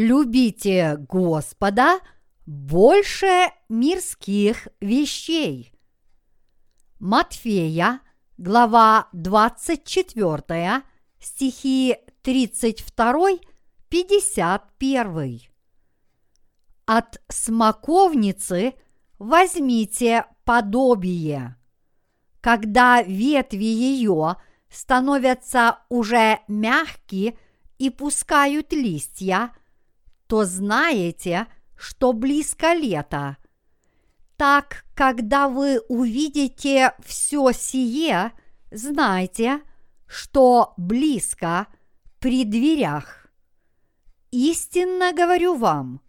любите Господа больше мирских вещей. Матфея, глава 24, стихи 32-51. От смоковницы возьмите подобие. Когда ветви ее становятся уже мягкие и пускают листья, то знаете, что близко лето. Так, когда вы увидите все сие, знайте, что близко при дверях. Истинно говорю вам,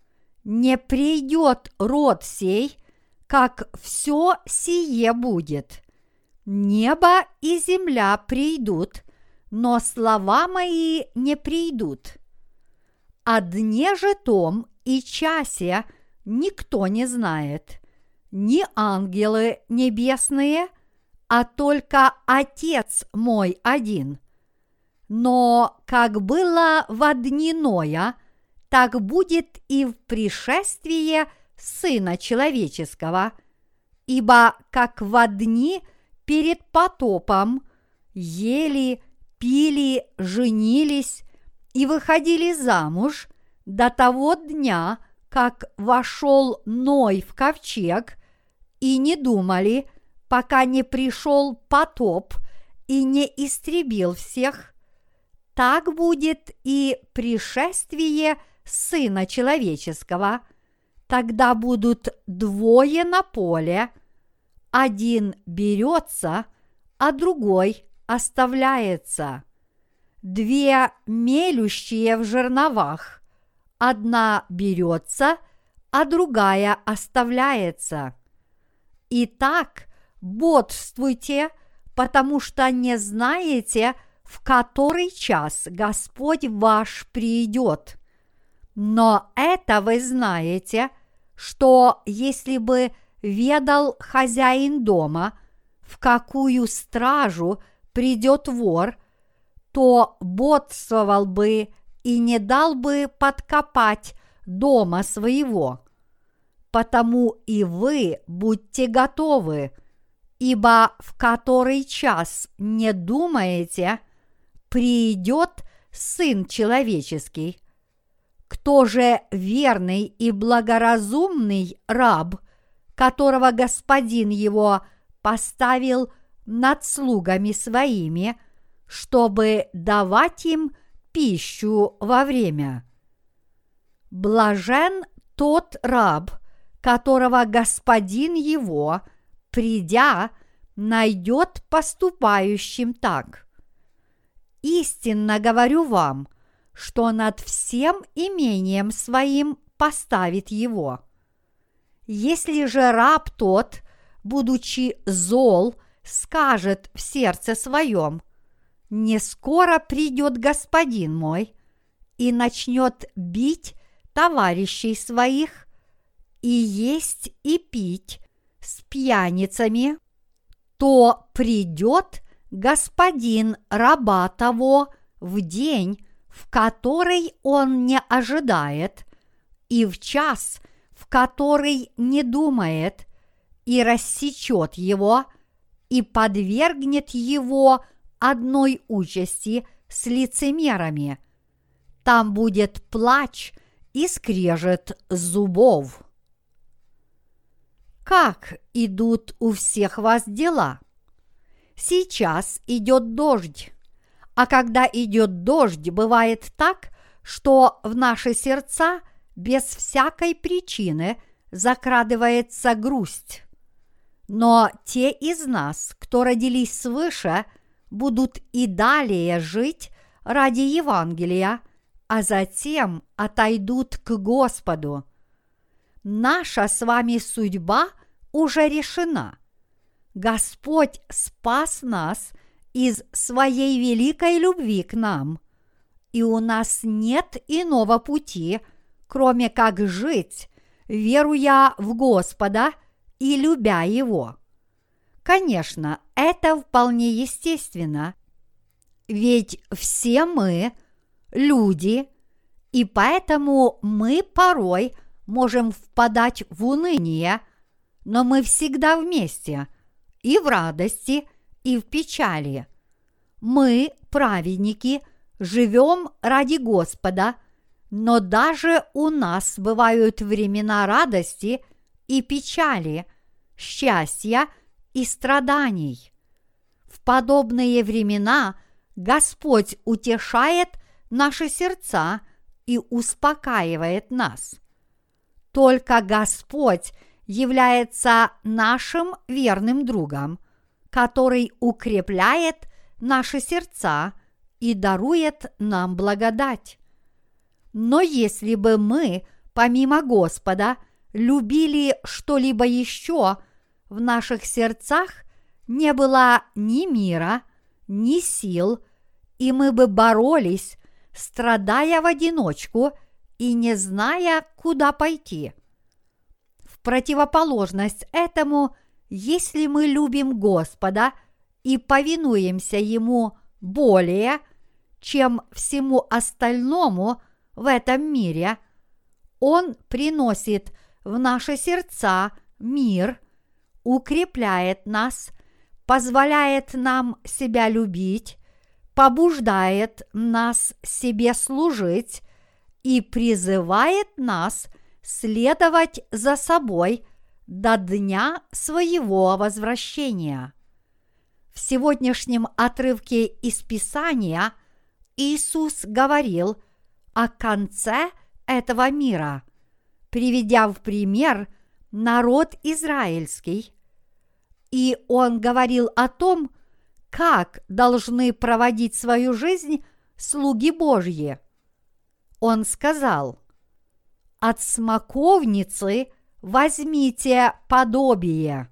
не придет род сей, как все сие будет. Небо и земля придут, но слова мои не придут. О дне же том и часе никто не знает, ни ангелы небесные, а только Отец мой один. Но как было в дни Ноя, так будет и в пришествии Сына Человеческого, ибо как в дни перед потопом ели, пили, женились и выходили замуж до того дня, как вошел Ной в ковчег, и не думали, пока не пришел потоп и не истребил всех, так будет и пришествие Сына Человеческого. Тогда будут двое на поле, один берется, а другой оставляется. Две мелющие в жерновах, одна берется, а другая оставляется. Итак, бодрствуйте, потому что не знаете, в который час Господь ваш придет. Но это вы знаете, что если бы ведал хозяин дома, в какую стражу придет вор, то бодствовал бы и не дал бы подкопать дома своего. Потому и вы будьте готовы, ибо в который час не думаете, придет Сын Человеческий. Кто же верный и благоразумный раб – которого господин его поставил над слугами своими, чтобы давать им пищу во время. Блажен тот раб, которого господин его, придя, найдет поступающим так. Истинно говорю вам, что над всем имением своим поставит его – если же раб тот, будучи зол, скажет в сердце своем, не скоро придет господин мой и начнет бить товарищей своих и есть и пить с пьяницами, то придет господин раба того в день, в который он не ожидает, и в час, который не думает, и рассечет его, и подвергнет его одной участи с лицемерами. Там будет плач и скрежет зубов. Как идут у всех вас дела? Сейчас идет дождь, а когда идет дождь, бывает так, что в наши сердца – без всякой причины закрадывается грусть. Но те из нас, кто родились свыше, будут и далее жить ради Евангелия, а затем отойдут к Господу. Наша с вами судьба уже решена. Господь спас нас из своей великой любви к нам, и у нас нет иного пути – кроме как жить, веруя в Господа и любя Его. Конечно, это вполне естественно, ведь все мы люди, И поэтому мы порой можем впадать в уныние, но мы всегда вместе и в радости, и в печали. Мы, праведники, живем ради Господа, но даже у нас бывают времена радости и печали, счастья и страданий. В подобные времена Господь утешает наши сердца и успокаивает нас. Только Господь является нашим верным другом, который укрепляет наши сердца и дарует нам благодать. Но если бы мы, помимо Господа, любили что-либо еще, в наших сердцах не было ни мира, ни сил, и мы бы боролись, страдая в одиночку и не зная, куда пойти. В противоположность этому, если мы любим Господа и повинуемся Ему более, чем всему остальному в этом мире, Он приносит в наши сердца мир, укрепляет нас, позволяет нам себя любить, побуждает нас себе служить и призывает нас следовать за собой до дня своего возвращения. В сегодняшнем отрывке из Писания Иисус говорил о конце этого мира, приведя в пример народ израильский. И он говорил о том, как должны проводить свою жизнь слуги Божьи. Он сказал, «От смоковницы возьмите подобие.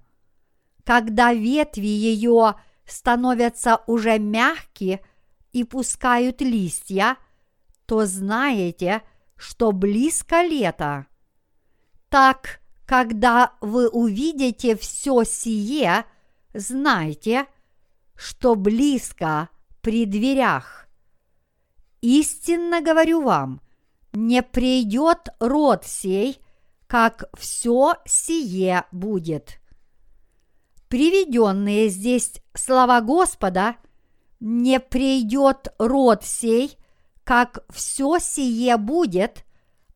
Когда ветви ее становятся уже мягкие и пускают листья, то знаете, что близко лето. Так, когда вы увидите все сие, знайте, что близко при дверях. Истинно говорю вам, не придет род сей, как все сие будет приведенные здесь слова Господа, не придет род сей, как все сие будет,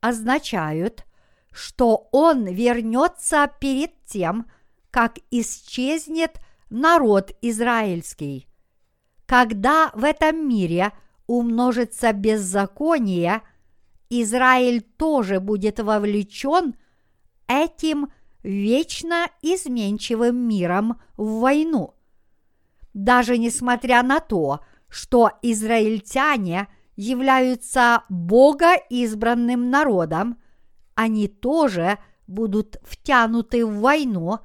означают, что он вернется перед тем, как исчезнет народ израильский. Когда в этом мире умножится беззаконие, Израиль тоже будет вовлечен этим вечно изменчивым миром в войну. Даже несмотря на то, что израильтяне являются Бога избранным народом, они тоже будут втянуты в войну,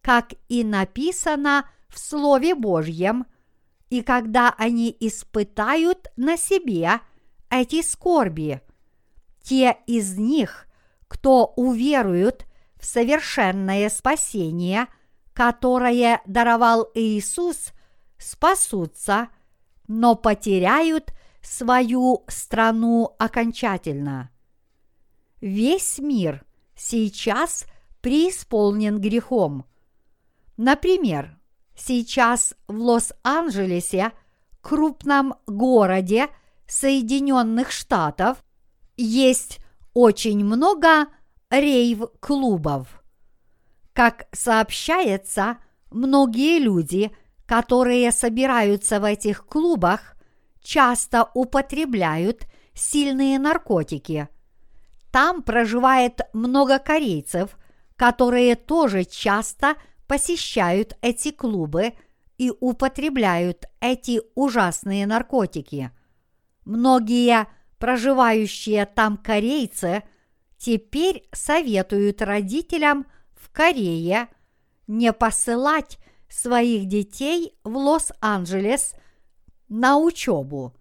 как и написано в Слове Божьем, и когда они испытают на себе эти скорби. Те из них, кто уверуют в совершенное спасение, которое даровал Иисус, спасутся, но потеряют свою страну окончательно. Весь мир сейчас преисполнен грехом. Например, сейчас в Лос-Анджелесе, крупном городе Соединенных Штатов, есть очень много рейв-клубов. Как сообщается, многие люди, которые собираются в этих клубах, часто употребляют сильные наркотики. Там проживает много корейцев, которые тоже часто посещают эти клубы и употребляют эти ужасные наркотики. Многие проживающие там корейцы – теперь советуют родителям в Корее не посылать своих детей в Лос-Анджелес на учебу.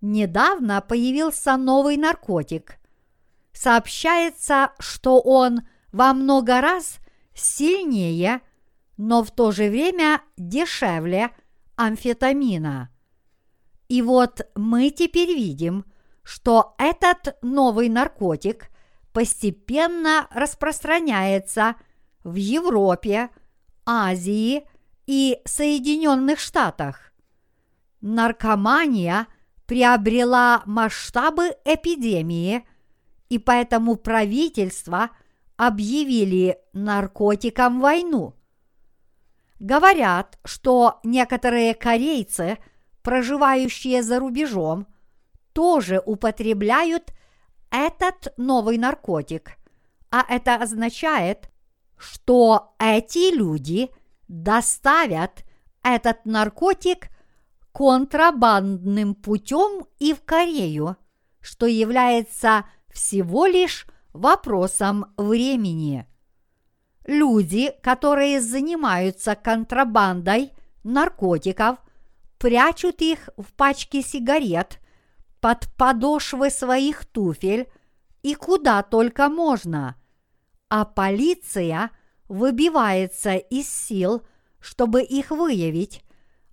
Недавно появился новый наркотик. Сообщается, что он во много раз сильнее, но в то же время дешевле амфетамина. И вот мы теперь видим, что этот новый наркотик постепенно распространяется в Европе, Азии и Соединенных Штатах. Наркомания приобрела масштабы эпидемии, и поэтому правительства объявили наркотикам войну. Говорят, что некоторые корейцы, проживающие за рубежом, тоже употребляют этот новый наркотик, а это означает, что эти люди доставят этот наркотик контрабандным путем и в Корею, что является всего лишь вопросом времени. Люди, которые занимаются контрабандой наркотиков, прячут их в пачки сигарет под подошвы своих туфель и куда только можно, а полиция выбивается из сил, чтобы их выявить.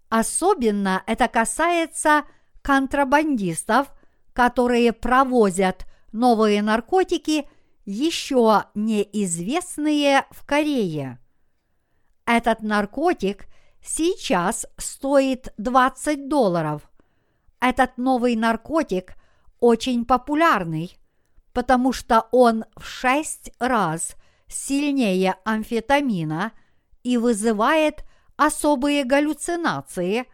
Особенно это касается контрабандистов, которые провозят новые наркотики – еще неизвестные в Корее. Этот наркотик сейчас стоит 20 долларов. Этот новый наркотик очень популярный, потому что он в 6 раз сильнее амфетамина и вызывает особые галлюцинации,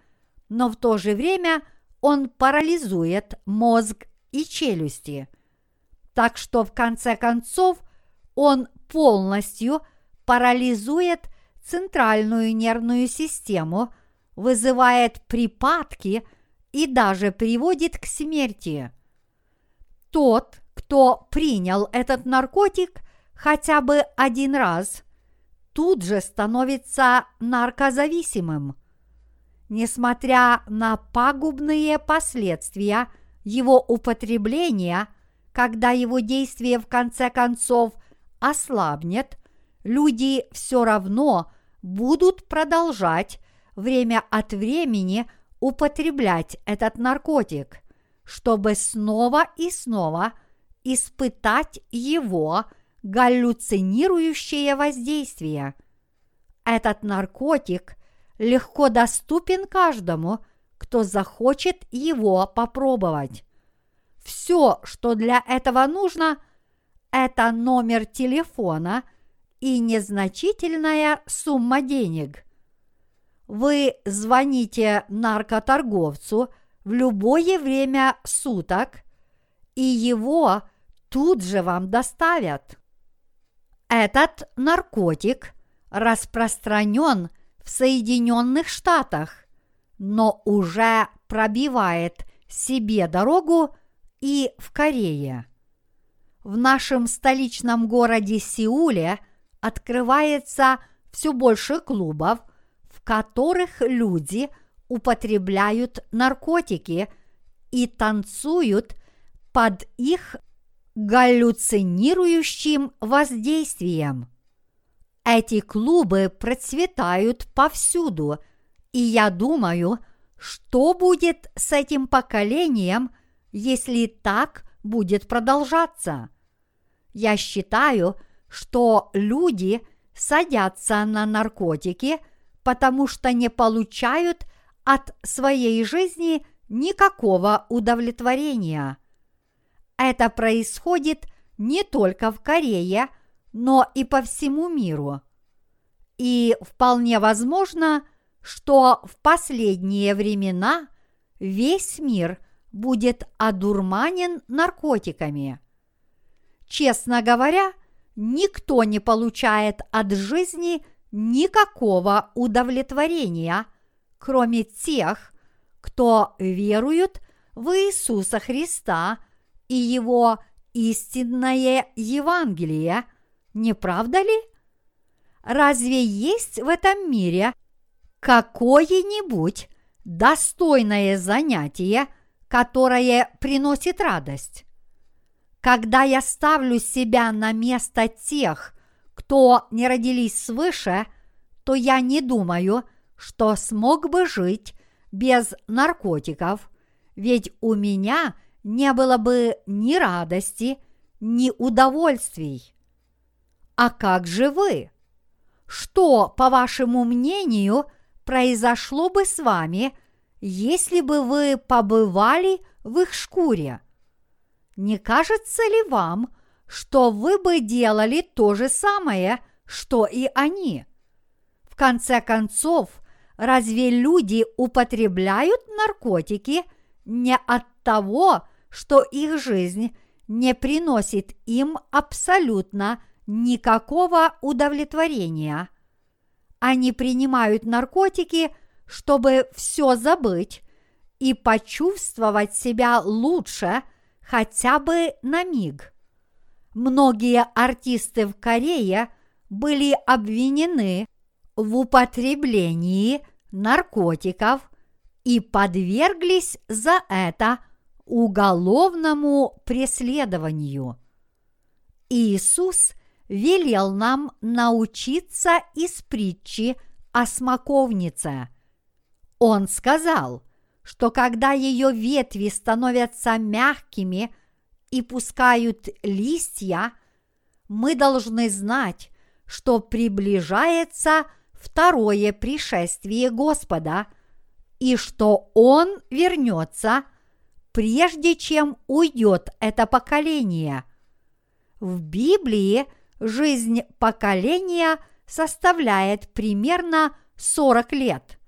но в то же время он парализует мозг и челюсти – так что в конце концов он полностью парализует центральную нервную систему, вызывает припадки и даже приводит к смерти. Тот, кто принял этот наркотик хотя бы один раз, тут же становится наркозависимым. Несмотря на пагубные последствия его употребления – когда его действие в конце концов ослабнет, люди все равно будут продолжать время от времени употреблять этот наркотик, чтобы снова и снова испытать его галлюцинирующее воздействие. Этот наркотик легко доступен каждому, кто захочет его попробовать. Все, что для этого нужно, это номер телефона и незначительная сумма денег. Вы звоните наркоторговцу в любое время суток, и его тут же вам доставят. Этот наркотик распространен в Соединенных Штатах, но уже пробивает себе дорогу и в Корее. В нашем столичном городе Сеуле открывается все больше клубов, в которых люди употребляют наркотики и танцуют под их галлюцинирующим воздействием. Эти клубы процветают повсюду, и я думаю, что будет с этим поколением – если так будет продолжаться. Я считаю, что люди садятся на наркотики, потому что не получают от своей жизни никакого удовлетворения. Это происходит не только в Корее, но и по всему миру. И вполне возможно, что в последние времена весь мир будет одурманен наркотиками. Честно говоря, никто не получает от жизни никакого удовлетворения, кроме тех, кто верует в Иисуса Христа и Его истинное Евангелие, не правда ли? Разве есть в этом мире какое-нибудь достойное занятие – которое приносит радость. Когда я ставлю себя на место тех, кто не родились свыше, то я не думаю, что смог бы жить без наркотиков, ведь у меня не было бы ни радости, ни удовольствий. А как же вы? Что, по вашему мнению, произошло бы с вами, если бы вы побывали в их шкуре? Не кажется ли вам, что вы бы делали то же самое, что и они? В конце концов, разве люди употребляют наркотики не от того, что их жизнь не приносит им абсолютно никакого удовлетворения. Они принимают наркотики, чтобы все забыть и почувствовать себя лучше хотя бы на миг. Многие артисты в Корее были обвинены в употреблении наркотиков и подверглись за это уголовному преследованию. Иисус велел нам научиться из притчи о смоковнице. Он сказал, что когда ее ветви становятся мягкими и пускают листья, мы должны знать, что приближается второе пришествие Господа и что Он вернется, прежде чем уйдет это поколение. В Библии жизнь поколения составляет примерно 40 лет.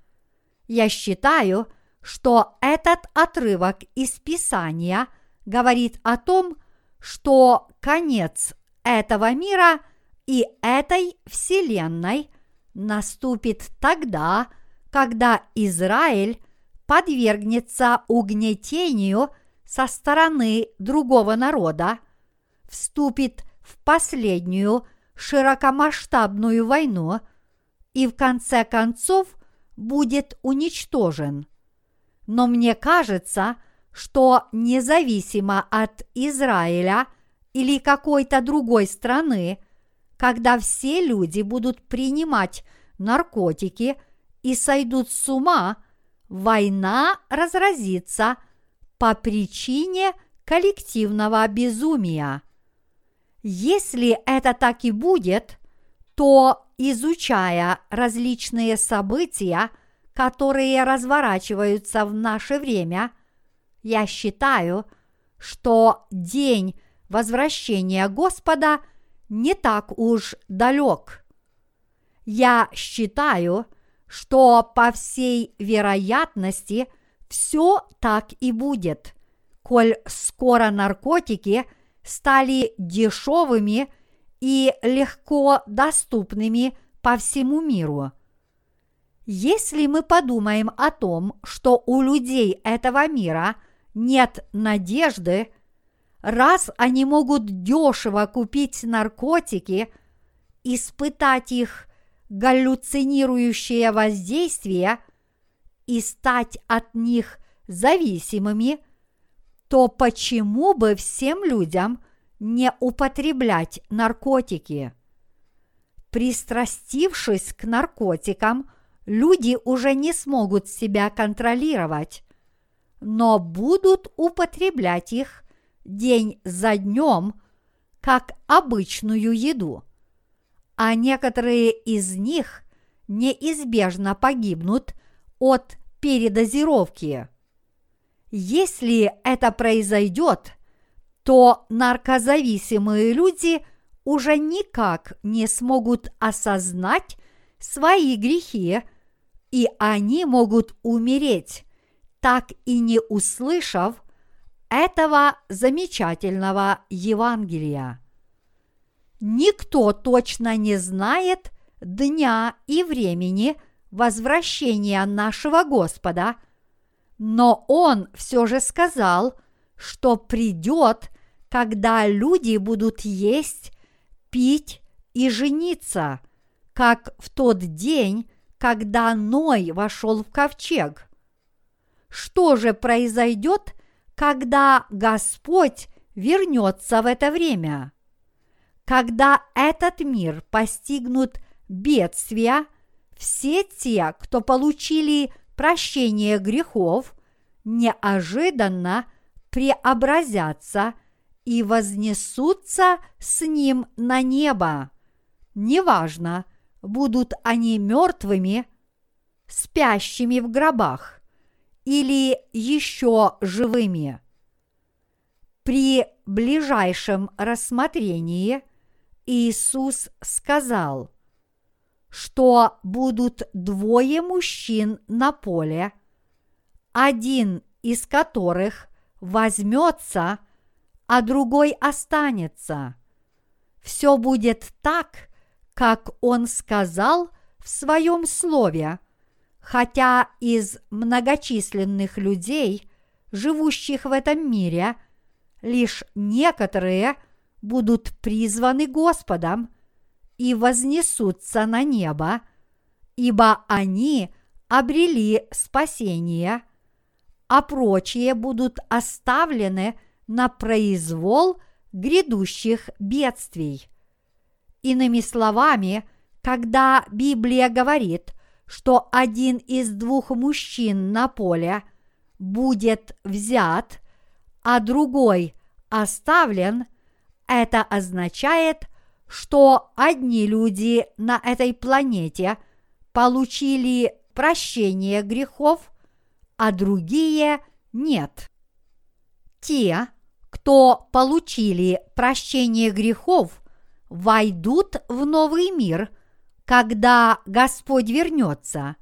Я считаю, что этот отрывок из Писания говорит о том, что конец этого мира и этой вселенной наступит тогда, когда Израиль подвергнется угнетению со стороны другого народа, вступит в последнюю широкомасштабную войну и в конце концов будет уничтожен. Но мне кажется, что независимо от Израиля или какой-то другой страны, когда все люди будут принимать наркотики и сойдут с ума, война разразится по причине коллективного безумия. Если это так и будет, то, изучая различные события, которые разворачиваются в наше время, я считаю, что день возвращения Господа не так уж далек. Я считаю, что по всей вероятности все так и будет, коль скоро наркотики – стали дешевыми и легко доступными по всему миру. Если мы подумаем о том, что у людей этого мира нет надежды, раз они могут дешево купить наркотики, испытать их галлюцинирующее воздействие и стать от них зависимыми, то почему бы всем людям не употреблять наркотики? Пристрастившись к наркотикам, люди уже не смогут себя контролировать, но будут употреблять их день за днем, как обычную еду. А некоторые из них неизбежно погибнут от передозировки. Если это произойдет, то наркозависимые люди уже никак не смогут осознать свои грехи, и они могут умереть, так и не услышав этого замечательного Евангелия. Никто точно не знает дня и времени возвращения нашего Господа – но он все же сказал, что придет, когда люди будут есть, пить и жениться, как в тот день, когда Ной вошел в ковчег. Что же произойдет, когда Господь вернется в это время? Когда этот мир постигнут бедствия, все те, кто получили прощение грехов, неожиданно преобразятся и вознесутся с ним на небо. Неважно, будут они мертвыми, спящими в гробах или еще живыми. При ближайшем рассмотрении Иисус сказал, что будут двое мужчин на поле, один из которых возьмется, а другой останется. Все будет так, как он сказал в своем слове, хотя из многочисленных людей, живущих в этом мире, лишь некоторые будут призваны Господом и вознесутся на небо, ибо они обрели спасение, а прочие будут оставлены на произвол грядущих бедствий. Иными словами, когда Библия говорит, что один из двух мужчин на поле будет взят, а другой оставлен, это означает, что одни люди на этой планете получили прощение грехов, а другие нет. Те, кто получили прощение грехов, войдут в новый мир, когда Господь вернется,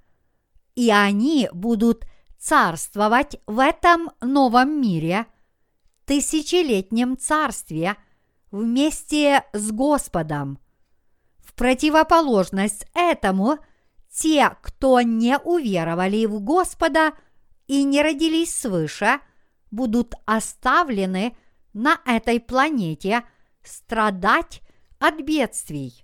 и они будут царствовать в этом новом мире, тысячелетнем царстве, вместе с Господом. В противоположность этому, те, кто не уверовали в Господа и не родились свыше, будут оставлены на этой планете страдать от бедствий.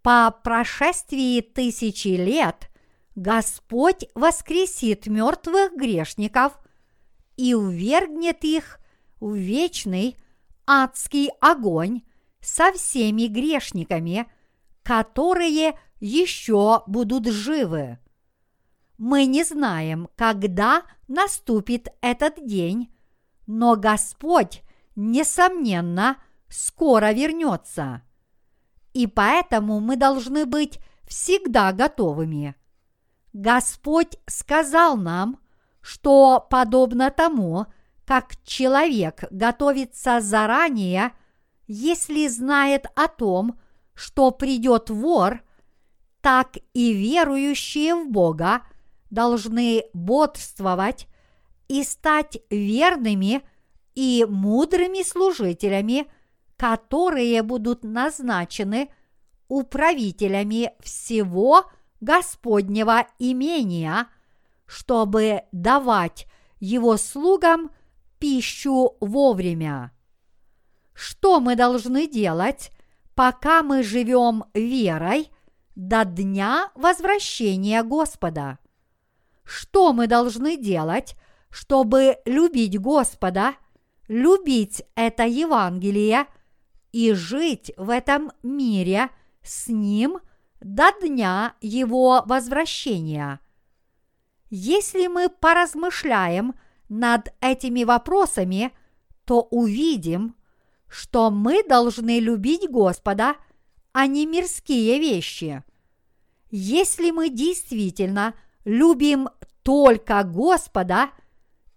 По прошествии тысячи лет Господь воскресит мертвых грешников и увергнет их в вечный адский огонь со всеми грешниками, которые еще будут живы. Мы не знаем, когда наступит этот день, но Господь, несомненно, скоро вернется. И поэтому мы должны быть всегда готовыми. Господь сказал нам, что подобно тому, как человек готовится заранее, если знает о том, что придет вор, так и верующие в Бога должны бодрствовать и стать верными и мудрыми служителями, которые будут назначены управителями всего Господнего имения, чтобы давать его слугам пищу вовремя. Что мы должны делать, пока мы живем верой до дня возвращения Господа? Что мы должны делать, чтобы любить Господа, любить это Евангелие и жить в этом мире с Ним до дня Его возвращения. Если мы поразмышляем над этими вопросами, то увидим, что мы должны любить Господа, а не мирские вещи. Если мы действительно любим только Господа,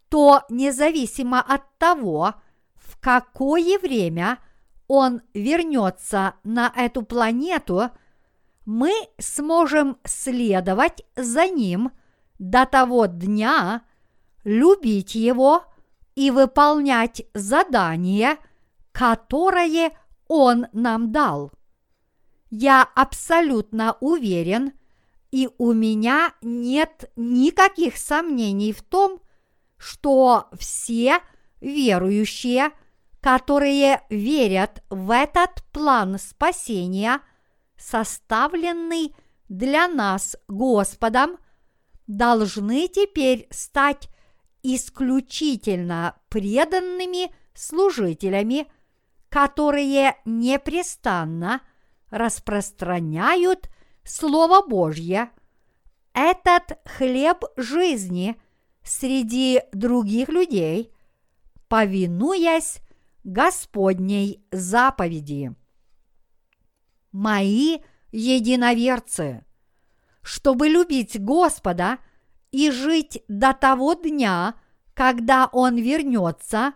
то независимо от того, в какое время Он вернется на эту планету, мы сможем следовать за Ним до того дня, любить Его и выполнять задание, которое Он нам дал. Я абсолютно уверен – и у меня нет никаких сомнений в том, что все верующие, которые верят в этот план спасения, составленный для нас Господом, должны теперь стать исключительно преданными служителями, которые непрестанно распространяют Слово Божье, этот хлеб жизни среди других людей, повинуясь Господней заповеди. Мои единоверцы, чтобы любить Господа и жить до того дня, когда Он вернется,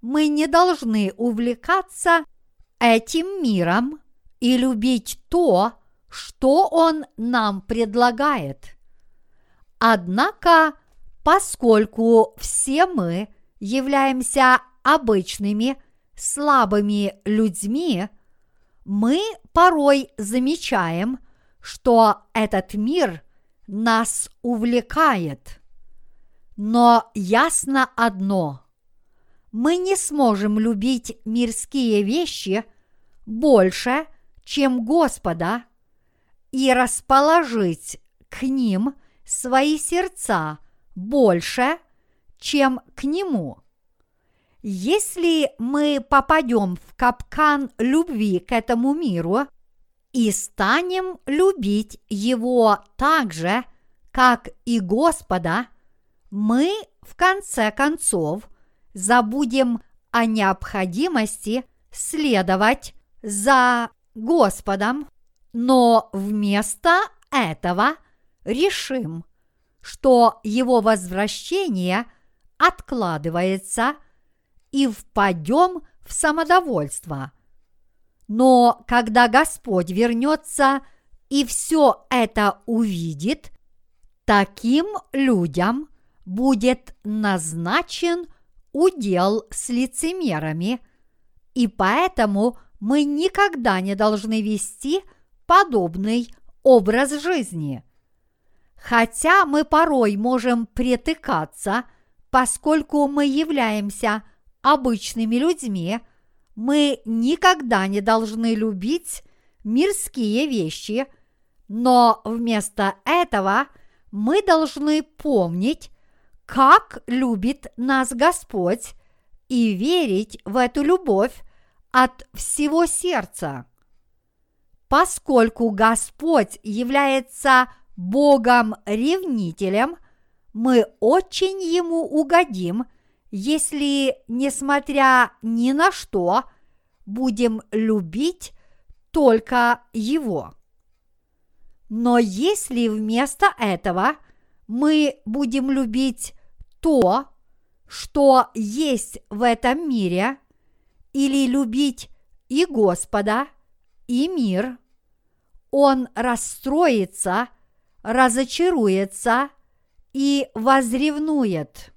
мы не должны увлекаться этим миром и любить то, что Он нам предлагает. Однако, поскольку все мы являемся обычными, слабыми людьми, мы порой замечаем, что этот мир нас увлекает. Но ясно одно – мы не сможем любить мирские вещи больше, чем Господа, и расположить к ним свои сердца больше, чем к Нему. Если мы попадем в капкан любви к этому миру и станем любить его так же, как и Господа, мы в конце концов забудем о необходимости следовать за Господом, но вместо этого решим, что его возвращение откладывается – и впадем в самодовольство. Но когда Господь вернется и все это увидит, таким людям будет назначен удел с лицемерами, и поэтому мы никогда не должны вести подобный образ жизни. Хотя мы порой можем притыкаться, поскольку мы являемся обычными людьми, мы никогда не должны любить мирские вещи, но вместо этого мы должны помнить, как любит нас Господь и верить в эту любовь от всего сердца. Поскольку Господь является Богом-ревнителем, мы очень Ему угодим – если, несмотря ни на что, будем любить только Его. Но если вместо этого мы будем любить то, что есть в этом мире, или любить и Господа, и мир, он расстроится, разочаруется и возревнует.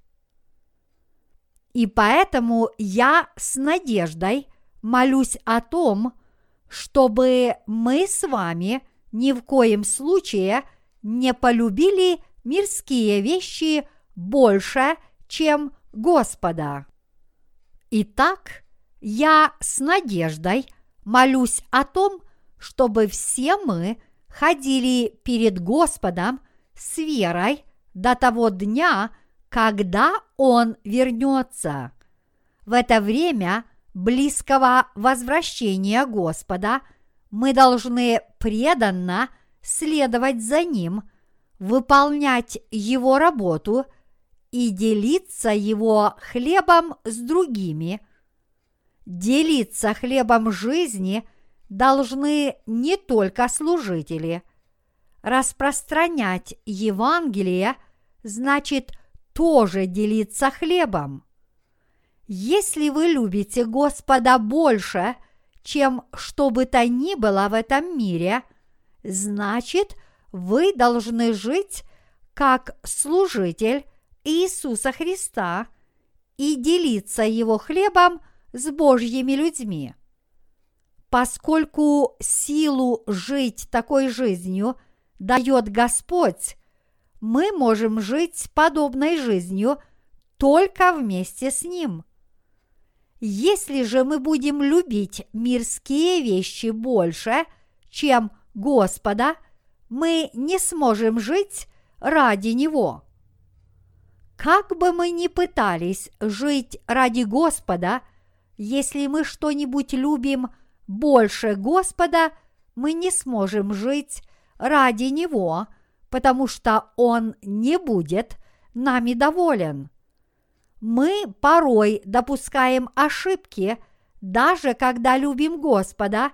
И поэтому я с надеждой молюсь о том, чтобы мы с вами ни в коем случае не полюбили мирские вещи больше, чем Господа. Итак, я с надеждой молюсь о том, чтобы все мы ходили перед Господом с верой до того дня, когда Он вернется. В это время близкого возвращения Господа мы должны преданно следовать за Ним, выполнять Его работу и делиться Его хлебом с другими. Делиться хлебом жизни должны не только служители. Распространять Евангелие значит – тоже делиться хлебом. Если вы любите Господа больше, чем что бы то ни было в этом мире, значит, вы должны жить как служитель Иисуса Христа и делиться Его хлебом с Божьими людьми. Поскольку силу жить такой жизнью дает Господь, мы можем жить подобной жизнью только вместе с Ним. Если же мы будем любить мирские вещи больше, чем Господа, мы не сможем жить ради Него. Как бы мы ни пытались жить ради Господа, если мы что-нибудь любим больше Господа, мы не сможем жить ради Него, потому что Он не будет нами доволен. Мы порой допускаем ошибки, даже когда любим Господа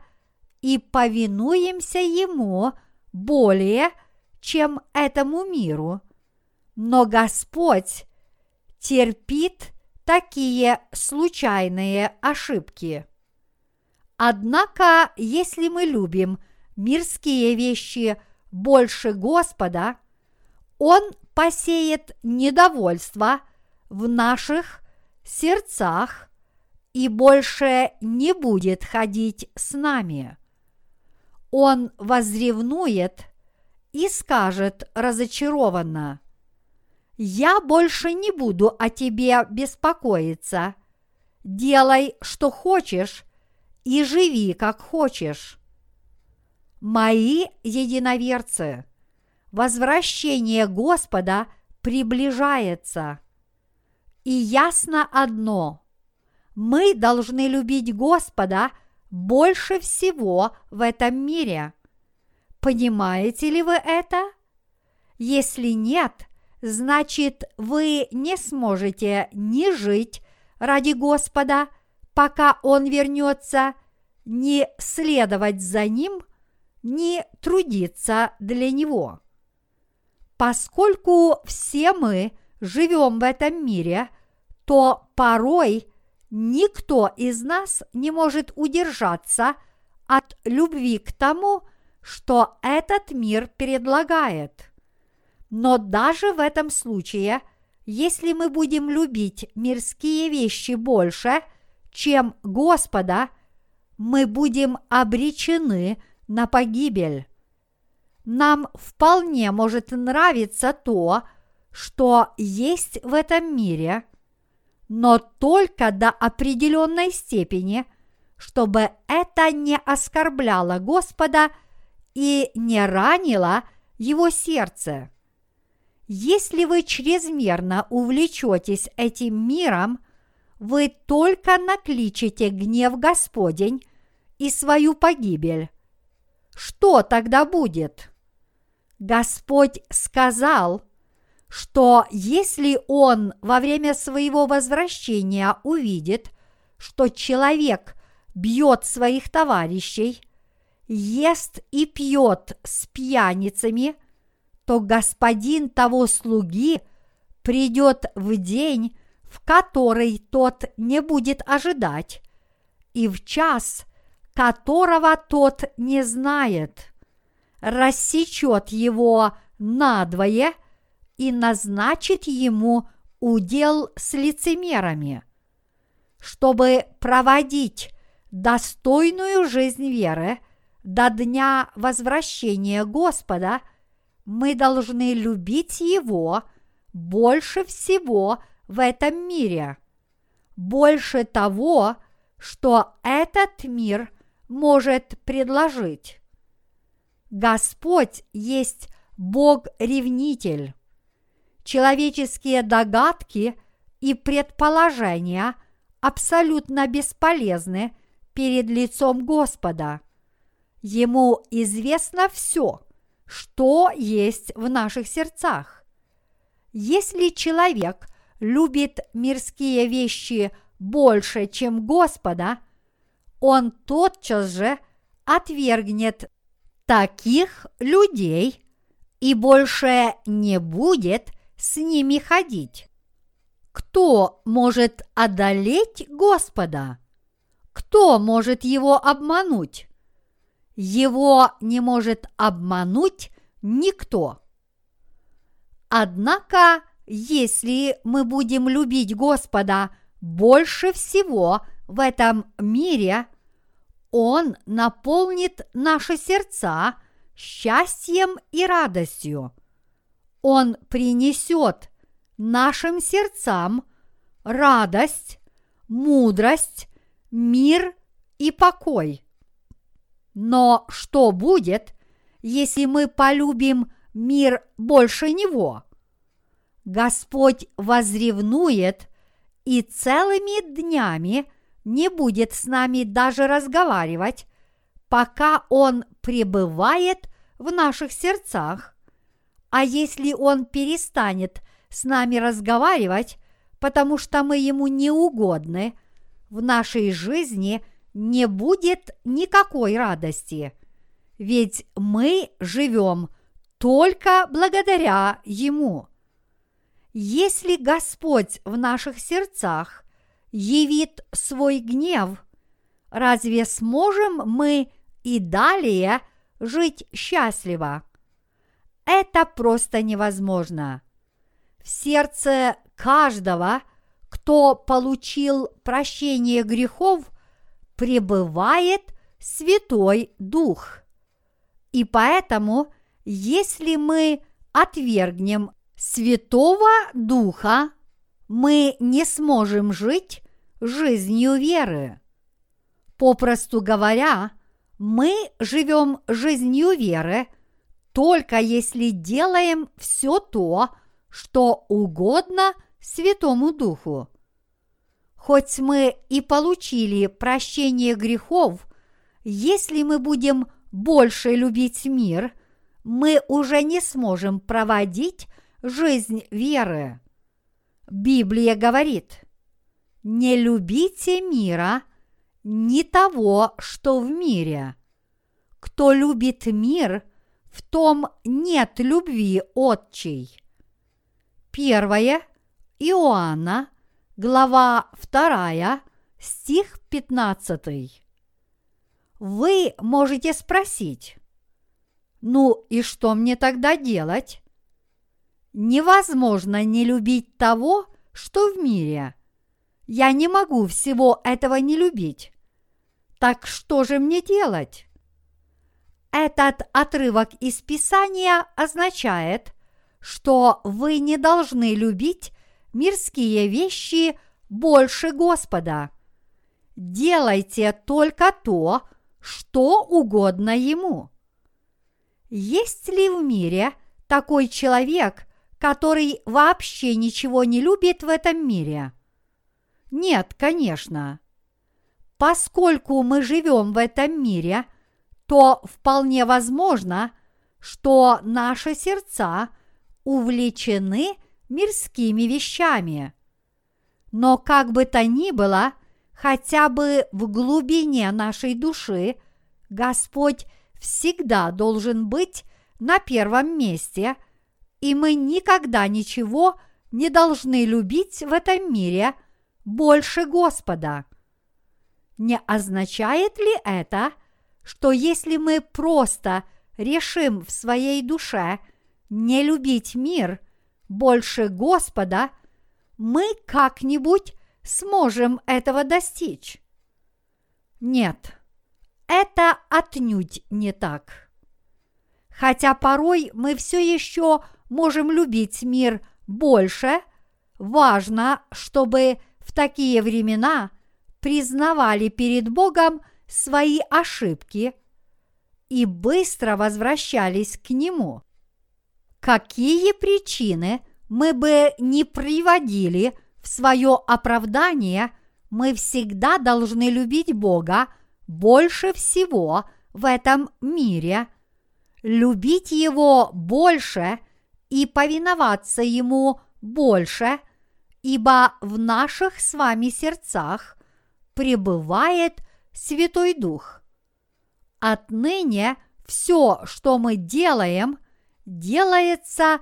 и повинуемся Ему более, чем этому миру. Но Господь терпит такие случайные ошибки. Однако, если мы любим мирские вещи больше Господа, Он посеет недовольство в наших сердцах и больше не будет ходить с нами. Он возревнует и скажет разочарованно, «Я больше не буду о тебе беспокоиться. Делай, что хочешь, и живи, как хочешь». Мои единоверцы, возвращение Господа приближается. И ясно одно – мы должны любить Господа больше всего в этом мире. Понимаете ли вы это? Если нет, значит вы не сможете ни жить ради Господа, пока Он вернется, ни следовать за Ним, ни трудиться для Него. Поскольку все мы живем в этом мире, то порой никто из нас не может удержаться от любви к тому, что этот мир предлагает. Но даже в этом случае, если мы будем любить мирские вещи больше, чем Господа, мы будем обречены на погибель. Нам вполне может нравиться то, что есть в этом мире, но только до определенной степени, чтобы это не оскорбляло Господа и не ранило его сердце. Если вы чрезмерно увлечетесь этим миром, вы только накличете гнев Господень и свою погибель. Что тогда будет? Господь сказал, что если Он во время своего возвращения увидит, что человек бьет своих товарищей, ест и пьет с пьяницами, то господин того слуги придет в день, в который тот не будет ожидать, и в час, которого тот не знает, рассечет его надвое и назначит ему удел с лицемерами. Чтобы проводить достойную жизнь веры до дня возвращения Господа, мы должны любить Его больше всего в этом мире, больше того, что этот мир может предложить. Господь есть Бог-ревнитель. Человеческие догадки и предположения абсолютно бесполезны перед лицом Господа. Ему известно все, что есть в наших сердцах. Если человек любит мирские вещи больше, чем Господа, он тотчас же отвергнет таких людей и больше не будет с ними ходить. Кто может одолеть Господа? Кто может его обмануть? Его не может обмануть никто. Однако, если мы будем любить Господа больше всего в этом мире – он наполнит наши сердца счастьем и радостью. Он принесет нашим сердцам радость, мудрость, мир и покой. Но что будет, если мы полюбим мир больше него? Господь возревнует и целыми днями – не будет с нами даже разговаривать, пока Он пребывает в наших сердцах. А если Он перестанет с нами разговаривать, потому что мы ему не угодны, в нашей жизни не будет никакой радости, ведь мы живем только благодаря Ему. Если Господь в наших сердцах явит свой гнев, разве сможем мы и далее жить счастливо? Это просто невозможно. В сердце каждого, кто получил прощение грехов, пребывает Святой Дух. И поэтому, если мы отвергнем Святого Духа, мы не сможем жить жизнью веры. Попросту говоря, мы живем жизнью веры только если делаем все то, что угодно Святому Духу. Хоть мы и получили прощение грехов, если мы будем больше любить мир, мы уже не сможем проводить жизнь веры. Библия говорит, не любите мира, ни того, что в мире. Кто любит мир, в том нет любви отчей. Первое Иоанна, глава 2, стих 15. Вы можете спросить, ну и что мне тогда делать? Невозможно не любить того, что в мире. Я не могу всего этого не любить. Так что же мне делать? Этот отрывок из Писания означает, что вы не должны любить мирские вещи больше Господа. Делайте только то, что угодно Ему. Есть ли в мире такой человек, который вообще ничего не любит в этом мире? Нет, конечно. Поскольку мы живем в этом мире, то вполне возможно, что наши сердца увлечены мирскими вещами. Но как бы то ни было, хотя бы в глубине нашей души Господь всегда должен быть на первом месте – и мы никогда ничего не должны любить в этом мире больше Господа. Не означает ли это, что если мы просто решим в своей душе не любить мир больше Господа, мы как-нибудь сможем этого достичь? Нет, это отнюдь не так. Хотя порой мы все еще можем любить мир больше, важно, чтобы в такие времена признавали перед Богом свои ошибки и быстро возвращались к Нему. Какие причины мы бы не приводили в свое оправдание, мы всегда должны любить Бога больше всего в этом мире, любить Его больше – и повиноваться Ему больше, ибо в наших с вами сердцах пребывает Святой Дух. Отныне все, что мы делаем, делается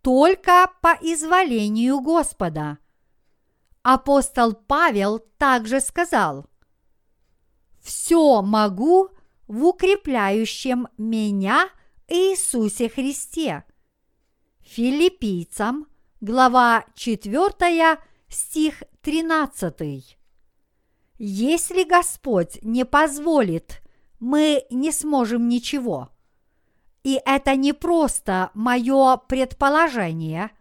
только по изволению Господа. Апостол Павел также сказал, «Все могу в укрепляющем меня Иисусе Христе». Филиппийцам, глава 4, стих 13. Если Господь не позволит, мы не сможем ничего. И это не просто мое предположение,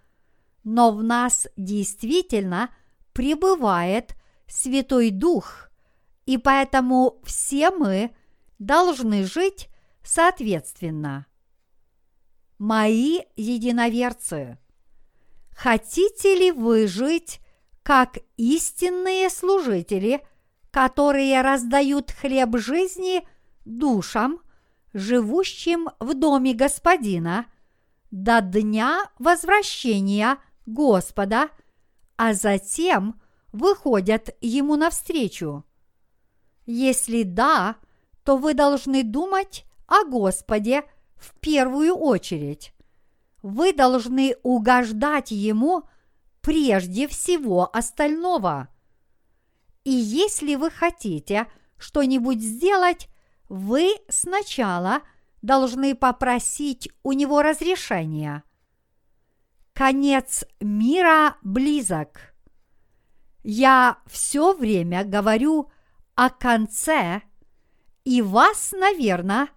но в нас действительно пребывает Святой Дух, и поэтому все мы должны жить соответственно мои единоверцы, хотите ли вы жить как истинные служители, которые раздают хлеб жизни душам, живущим в доме Господина, до дня возвращения Господа, а затем выходят ему навстречу? Если да, то вы должны думать о Господе в первую очередь. Вы должны угождать Ему прежде всего остального. И если вы хотите что-нибудь сделать, вы сначала должны попросить у Него разрешения. Конец мира близок. Я все время говорю о конце, и вас, наверное,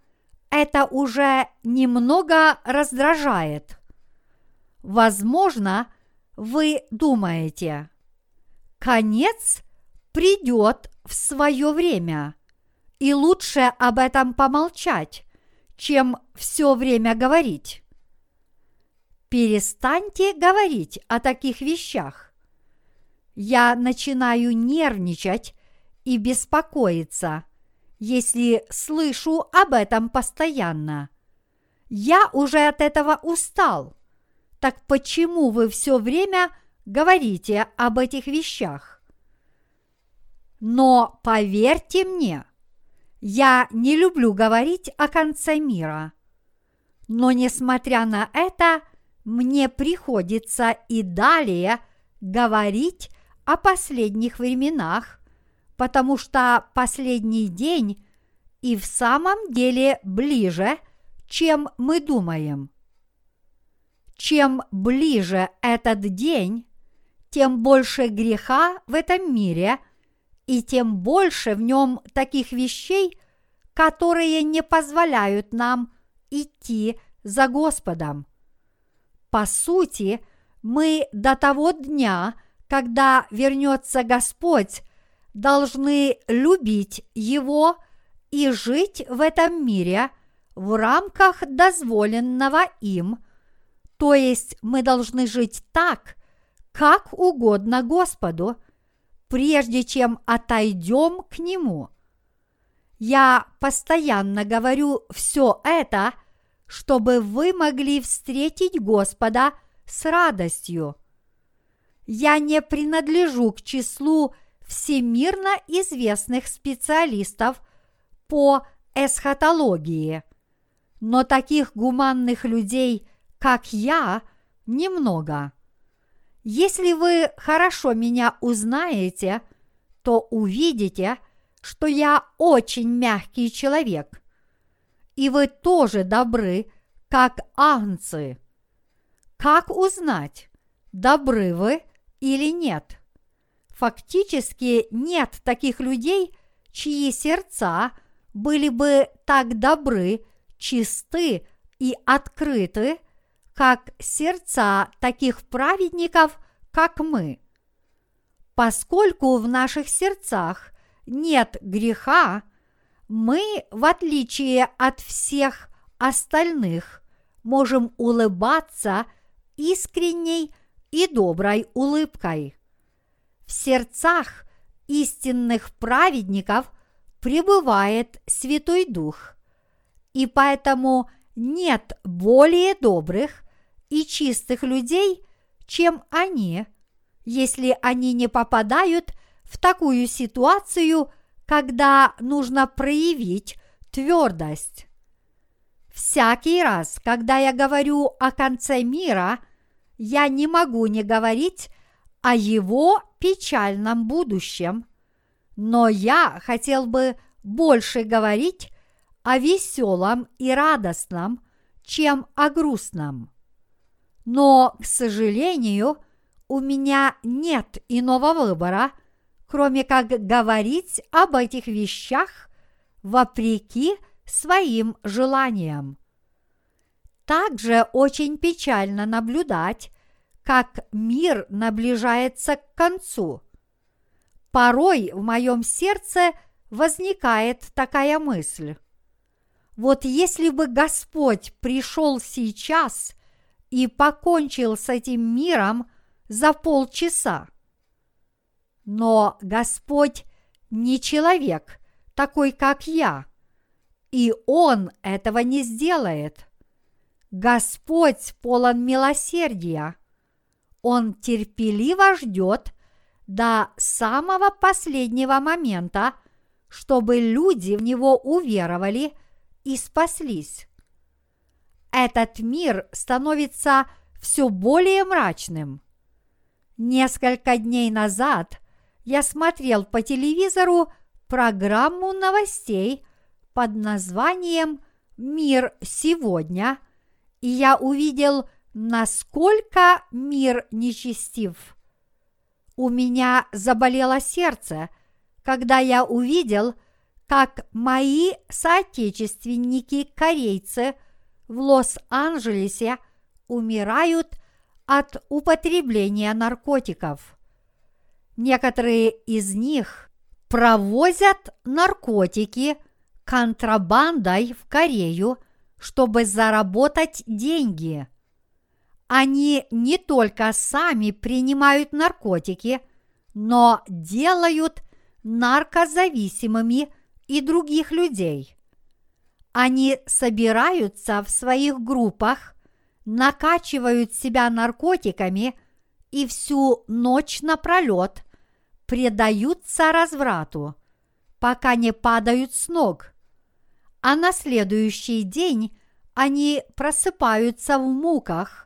это уже немного раздражает. Возможно, вы думаете, конец придет в свое время, и лучше об этом помолчать, чем все время говорить. Перестаньте говорить о таких вещах. Я начинаю нервничать и беспокоиться, если слышу об этом постоянно. Я уже от этого устал. Так почему вы все время говорите об этих вещах? Но поверьте мне, я не люблю говорить о конце мира. Но несмотря на это, мне приходится и далее говорить о последних временах, потому что последний день и в самом деле ближе, чем мы думаем. Чем ближе этот день, тем больше греха в этом мире, и тем больше в нем таких вещей, которые не позволяют нам идти за Господом. По сути, мы до того дня, когда вернется Господь, должны любить Его и жить в этом мире в рамках дозволенного им – то есть мы должны жить так, как угодно Господу, прежде чем отойдем к Нему. Я постоянно говорю все это, чтобы вы могли встретить Господа с радостью. Я не принадлежу к числу всемирно известных специалистов по эсхатологии, но таких гуманных людей – как я, немного. Если вы хорошо меня узнаете, то увидите, что я очень мягкий человек, и вы тоже добры, как ангцы. Как узнать, добры вы или нет? Фактически нет таких людей, чьи сердца были бы так добры, чисты и открыты, как сердца таких праведников, как мы. Поскольку в наших сердцах нет греха, мы, в отличие от всех остальных, можем улыбаться искренней и доброй улыбкой. Сердцах истинных праведников пребывает Святой Дух, и поэтому нет более добрых и чистых людей, чем они, если они не попадают в такую ситуацию, когда нужно проявить твердость. Всякий раз, когда я говорю о конце мира, я не могу не говорить о его печальном будущем, но я хотел бы больше говорить о веселом и радостном, чем о грустном. Но, к сожалению, у меня нет иного выбора, кроме как говорить об этих вещах вопреки своим желаниям. Также очень печально наблюдать, как мир наближается к концу. Порой в моем сердце возникает такая мысль. Вот если бы Господь пришел сейчас – и покончил с этим миром за полчаса. Но Господь не человек, такой как я, и Он этого не сделает. Господь полон милосердия. Он терпеливо ждет до самого последнего момента, чтобы люди в него уверовали и спаслись. Этот мир становится все более мрачным. Несколько дней назад я смотрел по телевизору программу новостей под названием «Мир сегодня», и я увидел, насколько мир нечестив. У меня заболело сердце, когда я увидел, как мои соотечественники-корейцы в Лос-Анджелесе умирают от употребления наркотиков. Некоторые из них провозят наркотики контрабандой в Корею, чтобы заработать деньги. Они не только сами принимают наркотики, но делают наркозависимыми и других людей. Они собираются в своих группах, накачивают себя наркотиками и всю ночь напролет предаются разврату, пока не падают с ног. А на следующий день они просыпаются в муках,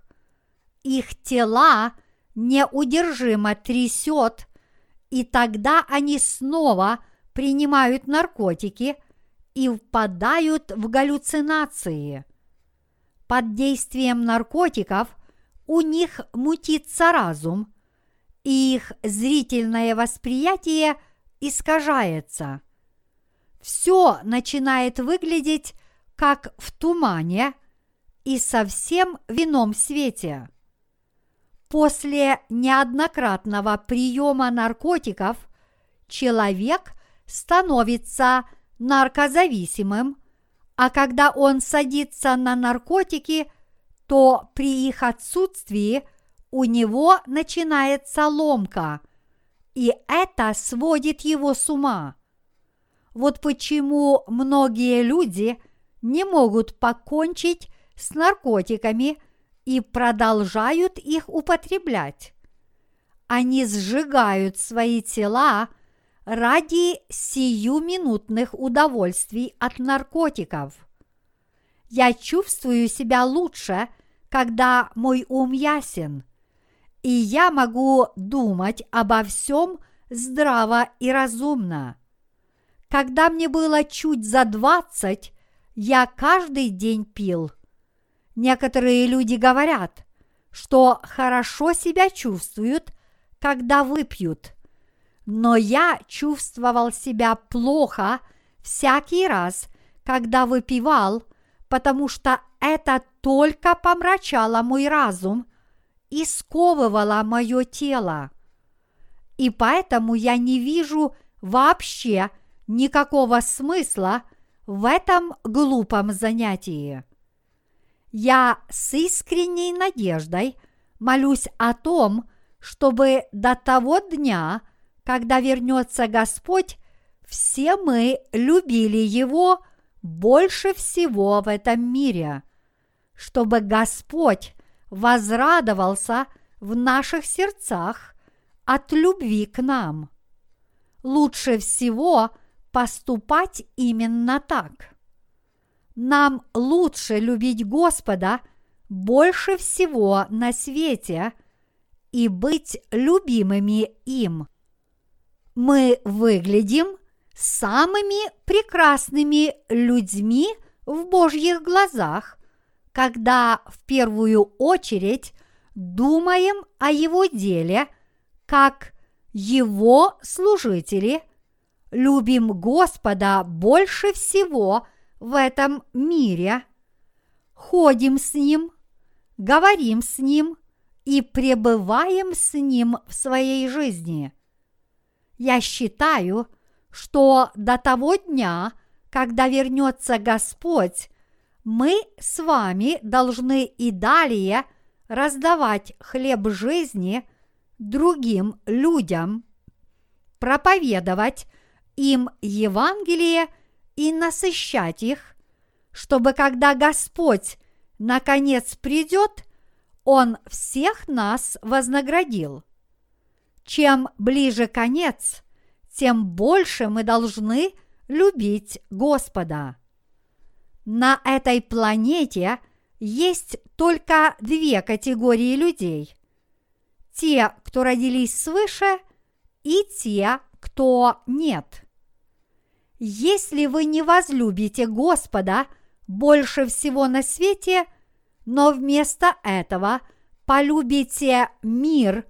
их тела неудержимо трясет, и тогда они снова принимают наркотики и впадают в галлюцинации. Под действием наркотиков у них мутится разум, и их зрительное восприятие искажается. Все начинает выглядеть как в тумане и совсем в ином свете. После неоднократного приема наркотиков человек становится наркозависимым, а когда он садится на наркотики, то при их отсутствии у него начинается ломка, и это сводит его с ума. Вот почему многие люди не могут покончить с наркотиками и продолжают их употреблять. Они сжигают свои тела ради сиюминутных удовольствий от наркотиков. Я чувствую себя лучше, когда мой ум ясен, и я могу думать обо всем здраво и разумно. Когда мне было чуть за двадцать, я каждый день пил – Некоторые люди говорят, что хорошо себя чувствуют, когда выпьют. Но я чувствовал себя плохо всякий раз, когда выпивал, потому что это только помрачало мой разум и сковывало мое тело. И поэтому я не вижу вообще никакого смысла в этом глупом занятии я с искренней надеждой молюсь о том, чтобы до того дня, когда вернется Господь, все мы любили Его больше всего в этом мире, чтобы Господь возрадовался в наших сердцах от любви к нам. Лучше всего поступать именно так. Нам лучше любить Господа больше всего на свете и быть любимыми им. Мы выглядим самыми прекрасными людьми в Божьих глазах, когда в первую очередь думаем о Его деле, как Его служители, любим Господа больше всего – в этом мире, ходим с Ним, говорим с Ним и пребываем с Ним в своей жизни. Я считаю, что до того дня, когда вернется Господь, мы с вами должны и далее раздавать хлеб жизни другим людям, проповедовать им Евангелие и насыщать их, чтобы когда Господь наконец придет, Он всех нас вознаградил. Чем ближе конец, тем больше мы должны любить Господа. На этой планете есть только две категории людей. Те, кто родились свыше, и те, кто нет. Если вы не возлюбите Господа больше всего на свете, но вместо этого полюбите мир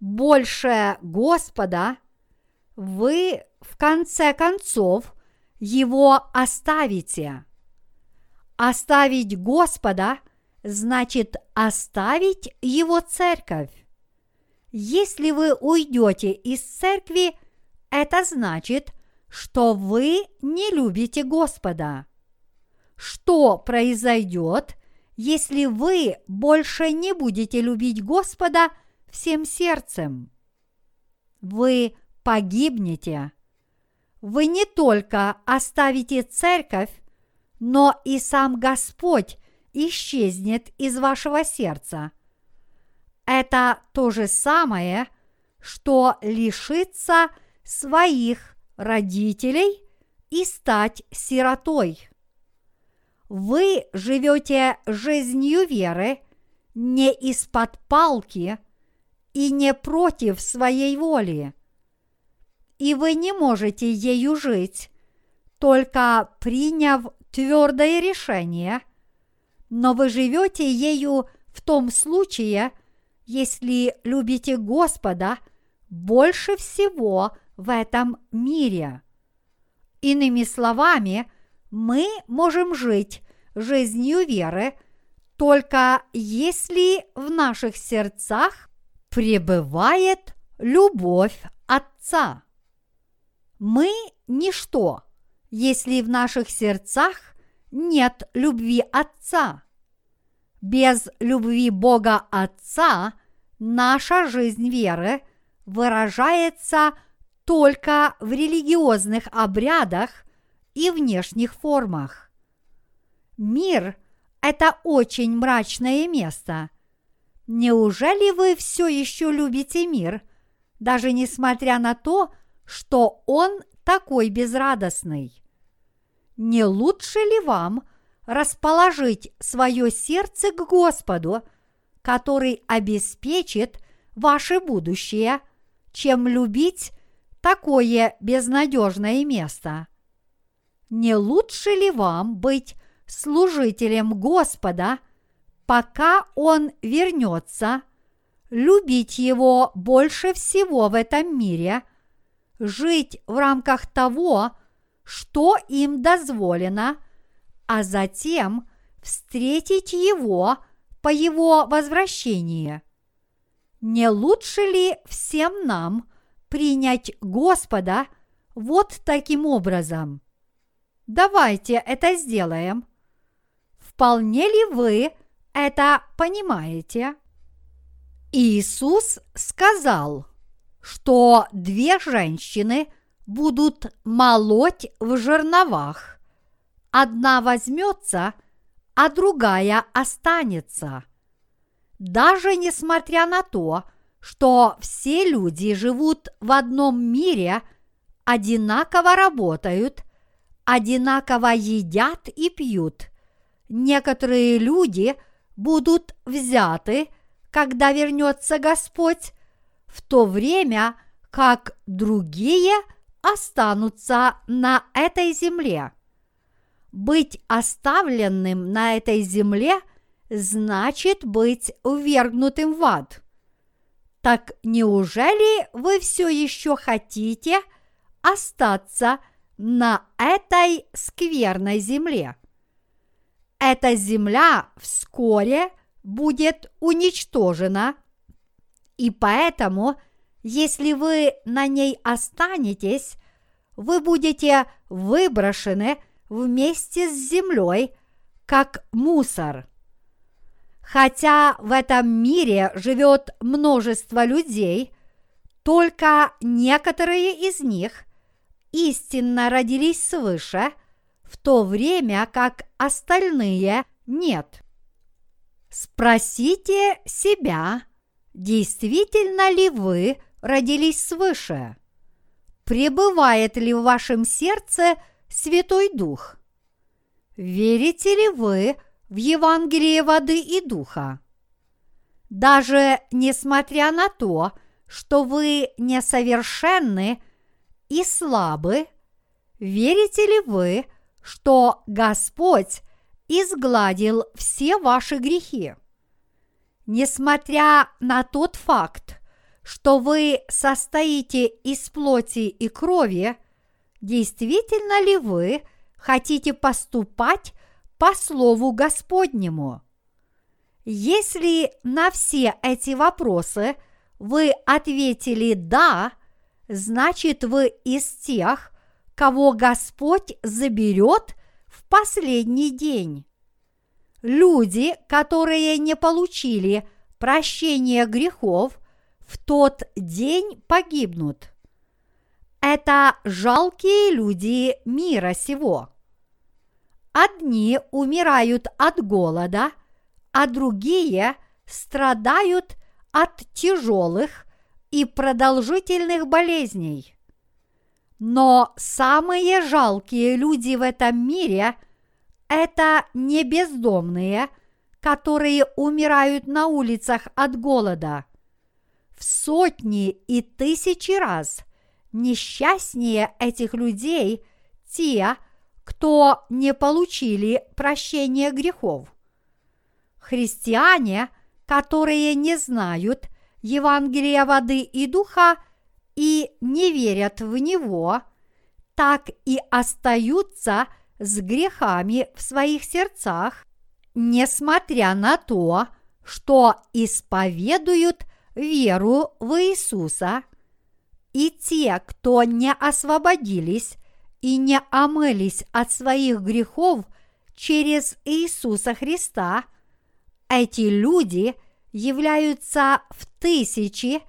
больше Господа, вы в конце концов его оставите. Оставить Господа значит оставить Его церковь. Если вы уйдете из церкви, это значит, что вы не любите Господа. Что произойдет, если вы больше не будете любить Господа всем сердцем? Вы погибнете. Вы не только оставите церковь, но и сам Господь исчезнет из вашего сердца. Это то же самое, что лишиться своих родителей и стать сиротой. Вы живете жизнью веры не из-под палки и не против своей воли. И вы не можете ею жить, только приняв твердое решение, но вы живете ею в том случае, если любите Господа больше всего в этом мире. Иными словами, мы можем жить жизнью веры только если в наших сердцах пребывает любовь Отца. Мы ничто, если в наших сердцах нет любви Отца. Без любви Бога Отца наша жизнь веры выражается только в религиозных обрядах и внешних формах. Мир – это очень мрачное место. Неужели вы все еще любите мир, даже несмотря на то, что он такой безрадостный? Не лучше ли вам расположить свое сердце к Господу, который обеспечит ваше будущее, чем любить такое безнадежное место? Не лучше ли вам быть служителем Господа, пока Он вернется, любить Его больше всего в этом мире, жить в рамках того, что им дозволено, а затем встретить его по его возвращении. Не лучше ли всем нам принять Господа вот таким образом? Давайте это сделаем. Вполне ли вы это понимаете? Иисус сказал, что две женщины – будут молоть в жерновах. Одна возьмется, а другая останется. Даже несмотря на то, что все люди живут в одном мире, одинаково работают, одинаково едят и пьют, некоторые люди будут взяты, когда вернется Господь, в то время как другие – останутся на этой земле. Быть оставленным на этой земле значит быть увергнутым в ад. Так неужели вы все еще хотите остаться на этой скверной земле? Эта земля вскоре будет уничтожена, и поэтому – если вы на ней останетесь, вы будете выброшены вместе с землей, как мусор. Хотя в этом мире живет множество людей, только некоторые из них истинно родились свыше, в то время как остальные нет. Спросите себя, действительно ли вы родились свыше? Пребывает ли в вашем сердце Святой Дух? Верите ли вы в Евангелие воды и духа? Даже несмотря на то, что вы несовершенны и слабы, верите ли вы, что Господь изгладил все ваши грехи? Несмотря на тот факт, что вы состоите из плоти и крови, действительно ли вы хотите поступать по Слову Господнему? Если на все эти вопросы вы ответили «да», значит вы из тех, кого Господь заберет в последний день. Люди, которые не получили прощения грехов, в тот день погибнут. Это жалкие люди мира сего. Одни умирают от голода, а другие страдают от тяжелых и продолжительных болезней. Но самые жалкие люди в этом мире – это не бездомные, которые умирают на улицах от голода. В сотни и тысячи раз несчастнее этих людей те, кто не получили прощения грехов. Христиане, которые не знают Евангелия воды и духа и не верят в него, так и остаются с грехами в своих сердцах, несмотря на то, что исповедуют веру в Иисуса, и те, кто не освободились и не омылись от своих грехов через Иисуса Христа, эти люди являются в тысячи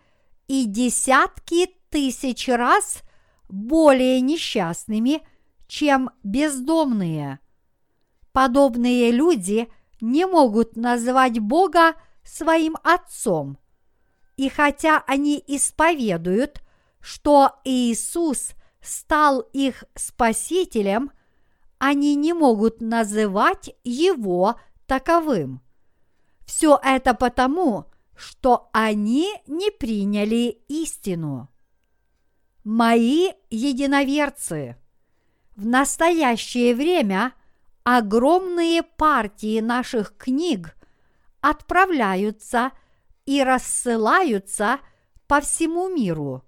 и десятки тысяч раз более несчастными, чем бездомные. Подобные люди не могут назвать Бога своим Отцом. И хотя они исповедуют, что Иисус стал их Спасителем, они не могут называть Его таковым. Все это потому, что они не приняли истину мои единоверцы. В настоящее время огромные партии наших книг отправляются и рассылаются по всему миру.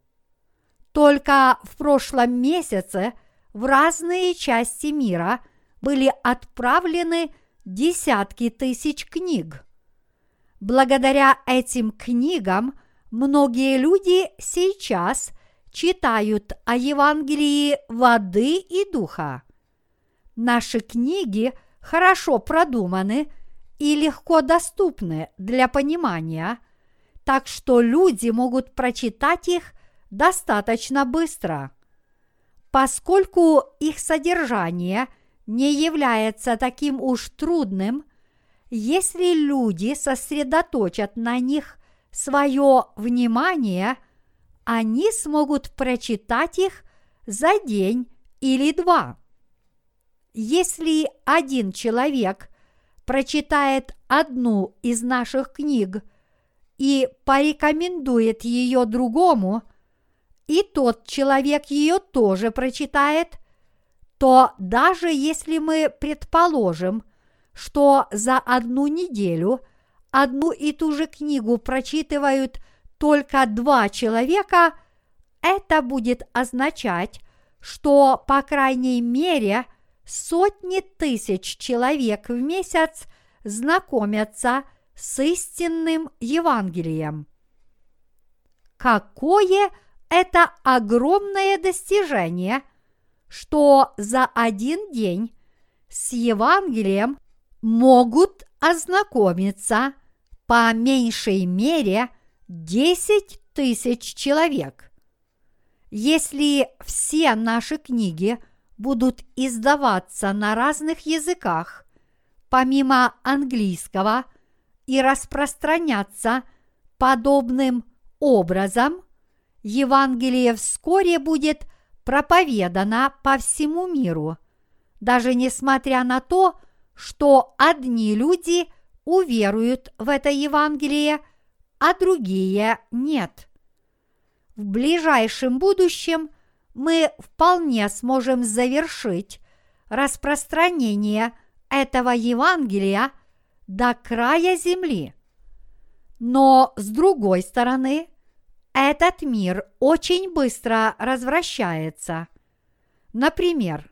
Только в прошлом месяце в разные части мира были отправлены десятки тысяч книг. Благодаря этим книгам многие люди сейчас – читают о Евангелии воды и духа. Наши книги хорошо продуманы и легко доступны для понимания, так что люди могут прочитать их достаточно быстро. Поскольку их содержание не является таким уж трудным, если люди сосредоточат на них свое внимание – они смогут прочитать их за день или два. Если один человек прочитает одну из наших книг и порекомендует ее другому, и тот человек ее тоже прочитает, то даже если мы предположим, что за одну неделю одну и ту же книгу прочитывают только два человека, это будет означать, что, по крайней мере, сотни тысяч человек в месяц знакомятся с истинным Евангелием. Какое это огромное достижение, что за один день с Евангелием могут ознакомиться по меньшей мере – 10 тысяч человек. Если все наши книги будут издаваться на разных языках, помимо английского и распространяться подобным образом, Евангелие вскоре будет проповедано по всему миру, даже несмотря на то, что одни люди уверуют в это Евангелие, а другие нет. В ближайшем будущем мы вполне сможем завершить распространение этого Евангелия до края земли. Но с другой стороны, этот мир очень быстро развращается. Например,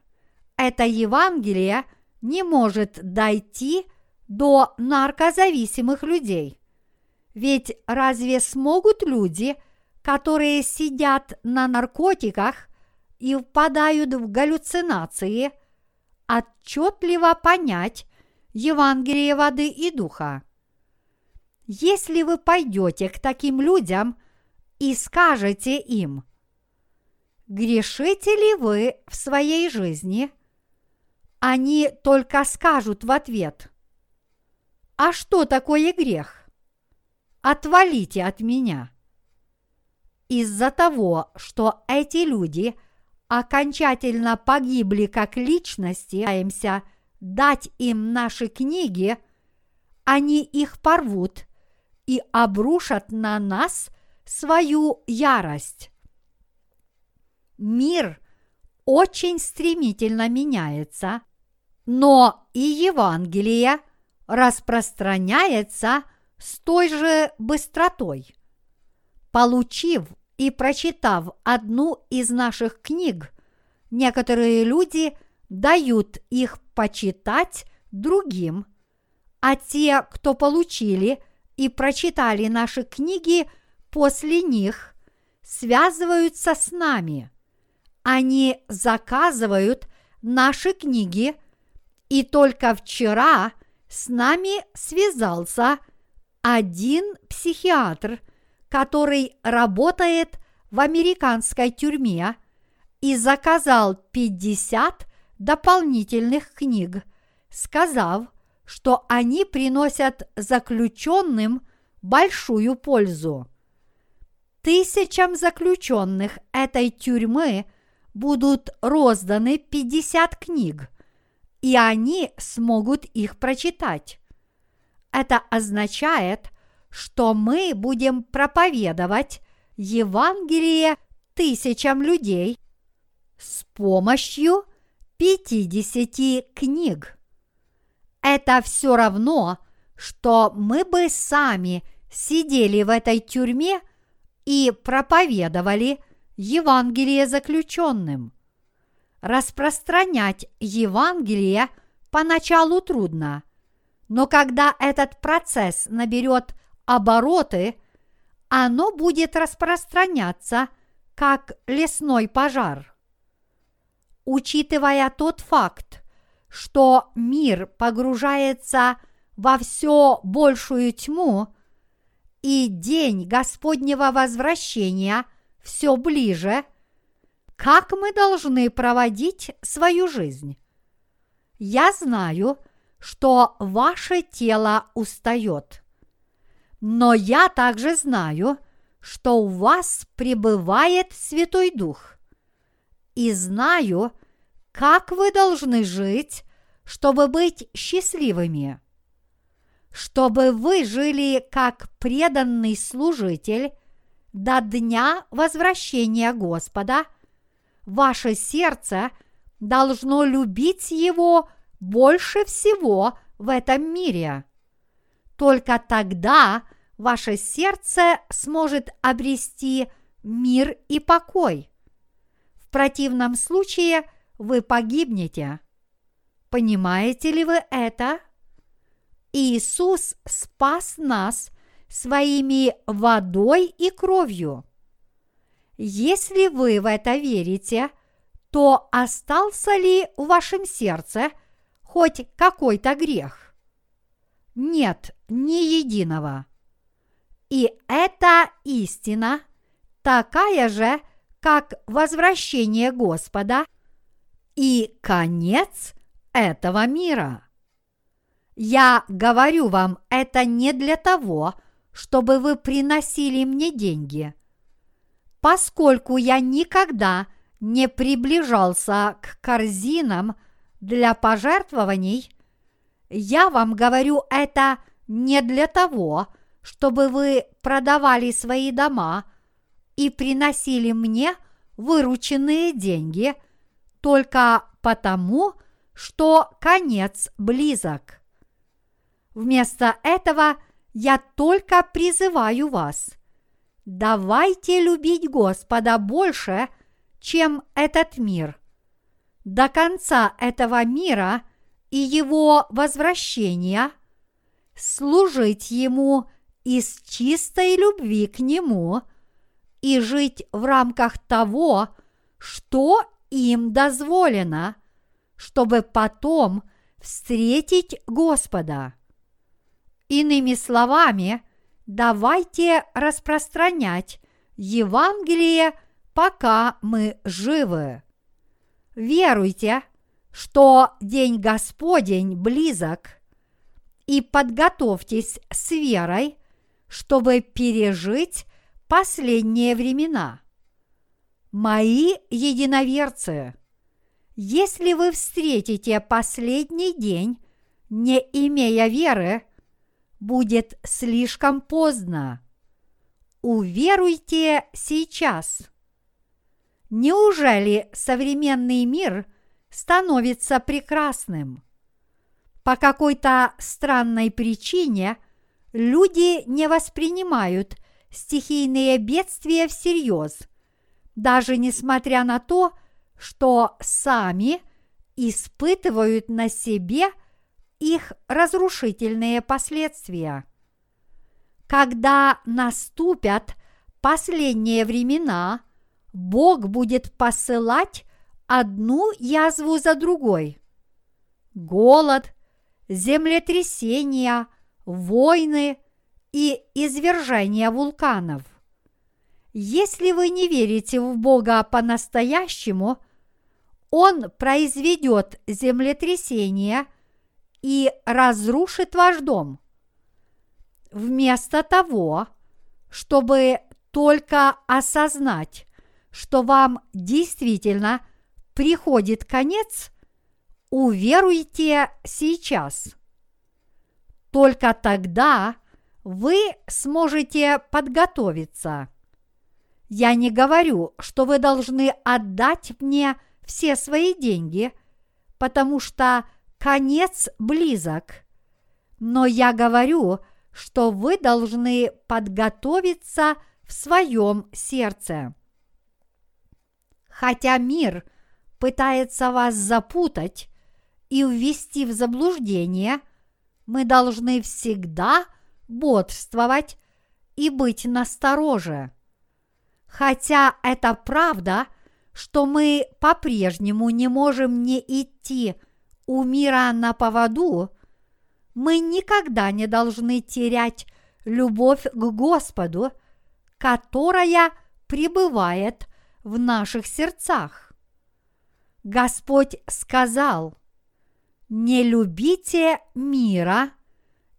это Евангелие не может дойти до наркозависимых людей. Ведь разве смогут люди, которые сидят на наркотиках и впадают в галлюцинации, отчетливо понять Евангелие воды и духа? Если вы пойдете к таким людям и скажете им, грешите ли вы в своей жизни, они только скажут в ответ, а что такое грех? Отвалите от меня. Из-за того, что эти люди окончательно погибли как личности, дать им наши книги, они их порвут и обрушат на нас свою ярость. Мир очень стремительно меняется, но и Евангелие распространяется с той же быстротой. Получив и прочитав одну из наших книг, некоторые люди дают их почитать другим, а те, кто получили и прочитали наши книги после них, связываются с нами. Они заказывают наши книги, и только вчера с нами связался один психиатр, который работает в американской тюрьме и заказал 50 дополнительных книг, сказав, что они приносят заключенным большую пользу. Тысячам заключенных этой тюрьмы будут розданы 50 книг, и они смогут их прочитать. Это означает, что мы будем проповедовать Евангелие тысячам людей с помощью 50 книг. Это все равно, что мы бы сами сидели в этой тюрьме и проповедовали Евангелие заключенным. Распространять Евангелие поначалу трудно, но когда этот процесс наберет обороты, оно будет распространяться как лесной пожар. Учитывая тот факт, что мир погружается во все большую тьму, и день Господнего возвращения все ближе, как мы должны проводить свою жизнь? Я знаю, что ваше тело устает. Но я также знаю, что у вас пребывает Святой Дух. И знаю, как вы должны жить, чтобы быть счастливыми. Чтобы вы жили как преданный служитель до дня возвращения Господа, ваше сердце должно любить Его больше всего в этом мире. Только тогда ваше сердце сможет обрести мир и покой. В противном случае – вы погибнете. Понимаете ли вы это? Иисус спас нас своими водой и кровью. Если вы в это верите, то остался ли в вашем сердце хоть какой-то грех? Нет, ни единого. И эта истина такая же, как возвращение Господа – и конец этого мира. Я говорю вам это не для того, чтобы вы приносили мне деньги. Поскольку я никогда не приближался к корзинам для пожертвований, я вам говорю это не для того, чтобы вы продавали свои дома и приносили мне вырученные деньги только потому, что конец близок. Вместо этого я только призываю вас. Давайте любить Господа больше, чем этот мир. До конца этого мира и его возвращения служить Ему из чистой любви к Нему и жить в рамках того, что им дозволено, чтобы потом встретить Господа. Иными словами, давайте распространять Евангелие, пока мы живы. Веруйте, что День Господень близок, и подготовьтесь с верой, чтобы пережить последние времена. Мои единоверцы, если вы встретите последний день, не имея веры, будет слишком поздно. Уверуйте сейчас. Неужели современный мир становится прекрасным? По какой-то странной причине люди не воспринимают стихийные бедствия всерьез, даже несмотря на то, что сами испытывают на себе – их разрушительные последствия. Когда наступят последние времена, Бог будет посылать одну язву за другой. Голод, землетрясения, войны и извержения вулканов. Если вы не верите в Бога по-настоящему, Он произведет землетрясение – и разрушит ваш дом. Вместо того, чтобы только осознать, что вам действительно приходит конец, уверуйте сейчас. Только тогда вы сможете подготовиться. Я не говорю, что вы должны отдать мне все свои деньги, потому что конец близок. Но я говорю, что вы должны подготовиться в своем сердце. Хотя мир пытается вас запутать и ввести в заблуждение, мы должны всегда бодрствовать и быть настороже. Хотя это правда, что мы по-прежнему не можем не идти у мира на поводу, мы никогда не должны терять любовь к Господу, которая пребывает в наших сердцах. Господь сказал, не любите мира,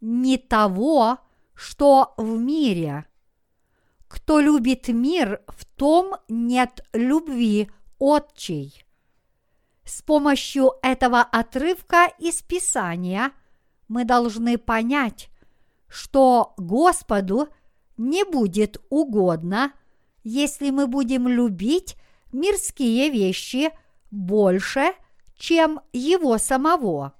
не того, что в мире. Кто любит мир, в том нет любви отчей. С помощью этого отрывка из Писания мы должны понять, что Господу не будет угодно, если мы будем любить мирские вещи больше, чем Его самого.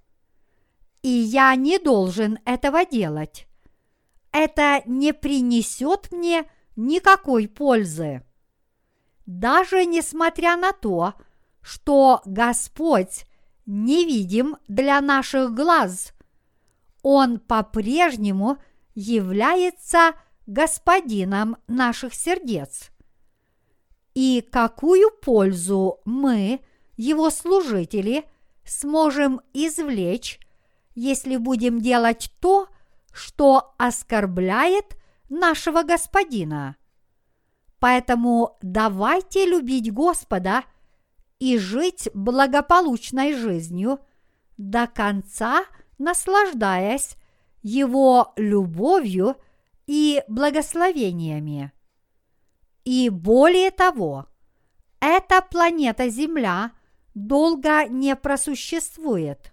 И я не должен этого делать. Это не принесет мне никакой пользы. Даже несмотря на то, что Господь невидим для наших глаз. Он по-прежнему является Господином наших сердец. И какую пользу мы, его служители, сможем извлечь, если будем делать то, что оскорбляет нашего Господина? Поэтому давайте любить Господа и жить благополучной жизнью до конца наслаждаясь Его любовью и благословениями. И более того, эта планета Земля долго не просуществует.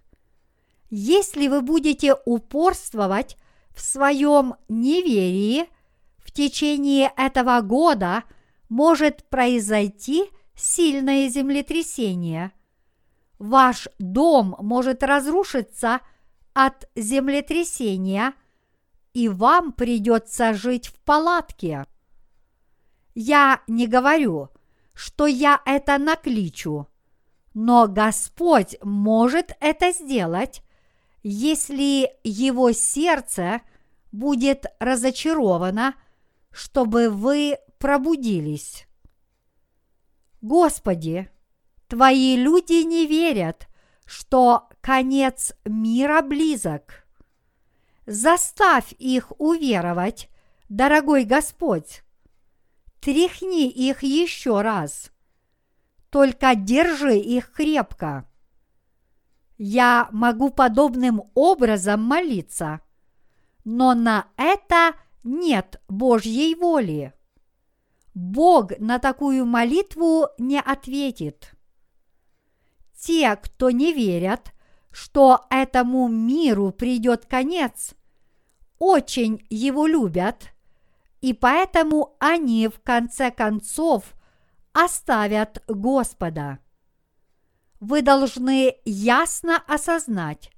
Если вы будете упорствовать в своем неверии, в течение этого года может произойти сильное землетрясение. Ваш дом может разрушиться от землетрясения, и вам придется жить в палатке. Я не говорю, что я это накличу, но Господь может это сделать, если его сердце будет разочаровано, чтобы вы пробудились. Господи, Твои люди не верят, что конец мира близок. Заставь их уверовать, дорогой Господь. Тряхни их еще раз. Только держи их крепко. Я могу подобным образом молиться, но на это нет Божьей воли. Бог на такую молитву не ответит. Те, кто не верят, что этому миру придет конец, очень его любят, и поэтому они в конце концов оставят Господа. Вы должны ясно осознать,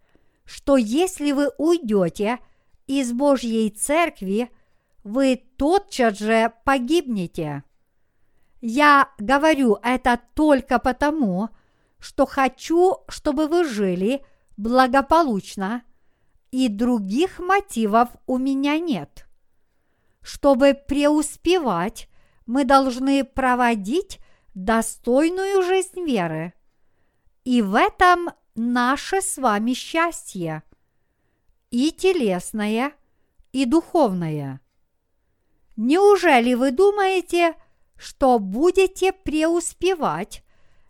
что если вы уйдете из Божьей Церкви, вы тотчас же погибнете. Я говорю это только потому, что хочу, чтобы вы жили благополучно, и других мотивов у меня нет. Чтобы преуспевать, мы должны проводить достойную жизнь веры. И в этом наше с вами счастье, и телесное, и духовное. Неужели вы думаете, что будете преуспевать,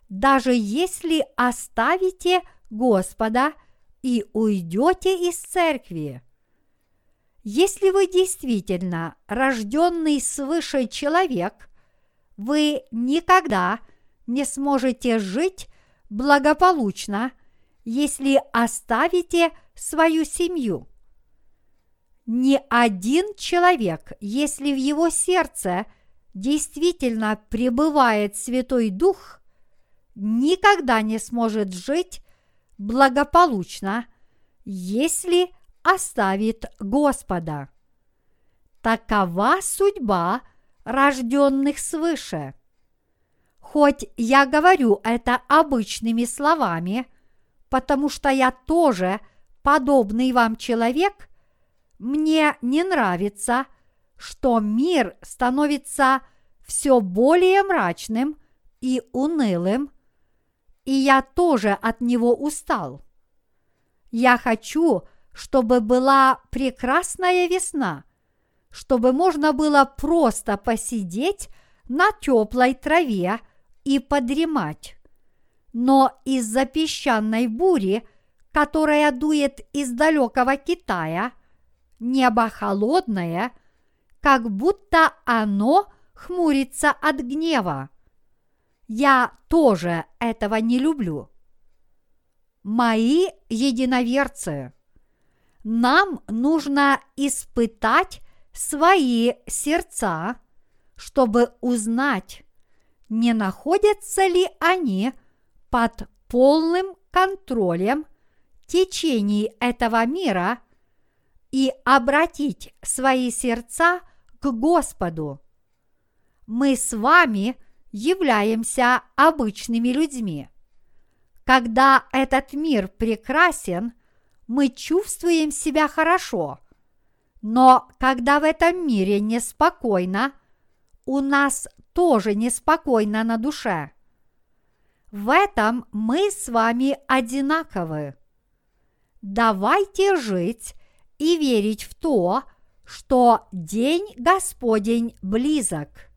даже если оставите Господа и уйдете из церкви. Если вы действительно рожденный свыше человек, вы никогда не сможете жить благополучно, если оставите свою семью. Ни один человек, если в его сердце действительно пребывает Святой Дух – никогда не сможет жить благополучно, если оставит Господа. Такова судьба рожденных свыше. Хоть я говорю это обычными словами, потому что я тоже подобный вам человек, мне не нравится, что мир становится все более мрачным и унылым – и я тоже от него устал. Я хочу, чтобы была прекрасная весна, чтобы можно было просто посидеть на теплой траве и подремать. Но из-за песчаной бури, которая дует из далекого Китая, небо холодное, как будто оно хмурится от гнева. Я тоже этого не люблю. Мои единоверцы, нам нужно испытать свои сердца, чтобы узнать, не находятся ли они под полным контролем течений этого мира и обратить свои сердца к Господу. Мы с вами – являемся обычными людьми. Когда этот мир прекрасен, мы чувствуем себя хорошо. Но когда в этом мире неспокойно, у нас тоже неспокойно на душе. В этом мы с вами одинаковы. Давайте жить и верить в то, что день Господень близок –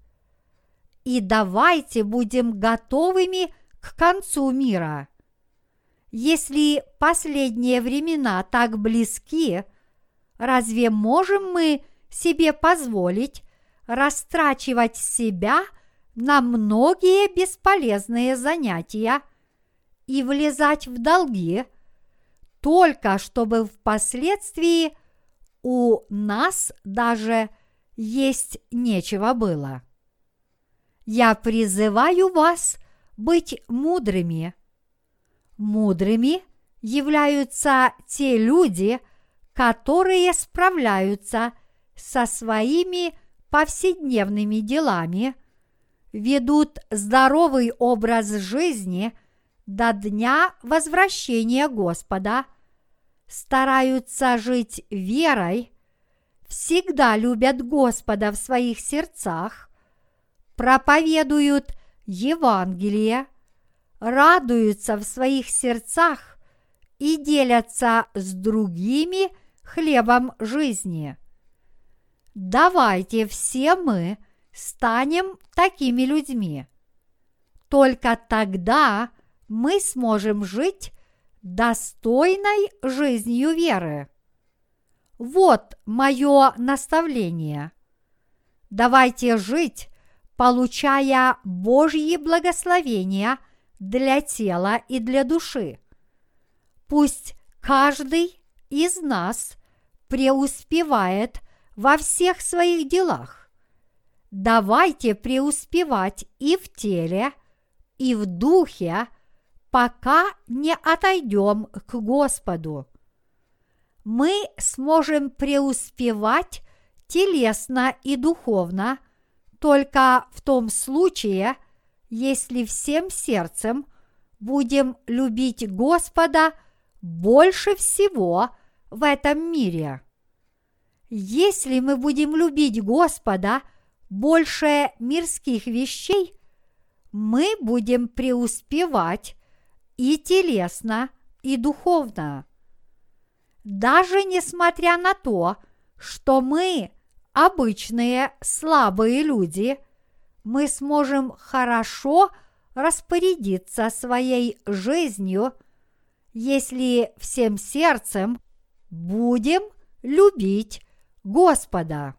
и давайте будем готовыми к концу мира. Если последние времена так близки, разве можем мы себе позволить растрачивать себя на многие бесполезные занятия и влезать в долги, только чтобы впоследствии у нас даже есть нечего было. Я призываю вас быть мудрыми. Мудрыми являются те люди, которые справляются со своими повседневными делами, ведут здоровый образ жизни до дня возвращения Господа, стараются жить верой, всегда любят Господа в своих сердцах, проповедуют Евангелие, радуются в своих сердцах и делятся с другими хлебом жизни. Давайте все мы станем такими людьми. Только тогда мы сможем жить достойной жизнью веры. Вот мое наставление. Давайте жить, получая Божьи благословения для тела и для души. Пусть каждый из нас преуспевает во всех своих делах. Давайте преуспевать и в теле, и в духе, пока не отойдем к Господу. Мы сможем преуспевать телесно и духовно только в том случае, если всем сердцем будем любить Господа больше всего в этом мире. Если мы будем любить Господа больше мирских вещей, мы будем преуспевать и телесно, и духовно. Даже несмотря на то, что мы обычные слабые люди, мы сможем хорошо распорядиться своей жизнью, если всем сердцем будем любить Господа.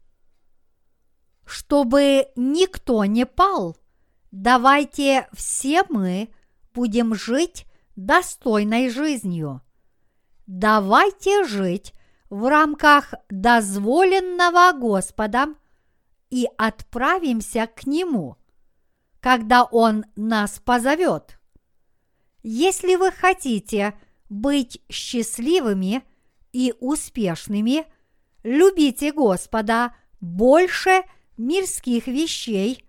Чтобы никто не пал, давайте все мы будем жить достойной жизнью. Давайте жить в рамках дозволенного Господом и отправимся к Нему, когда Он нас позовет. Если вы хотите быть счастливыми и успешными – любите Господа больше мирских вещей,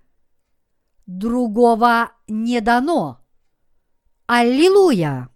другого не дано. Аллилуйя!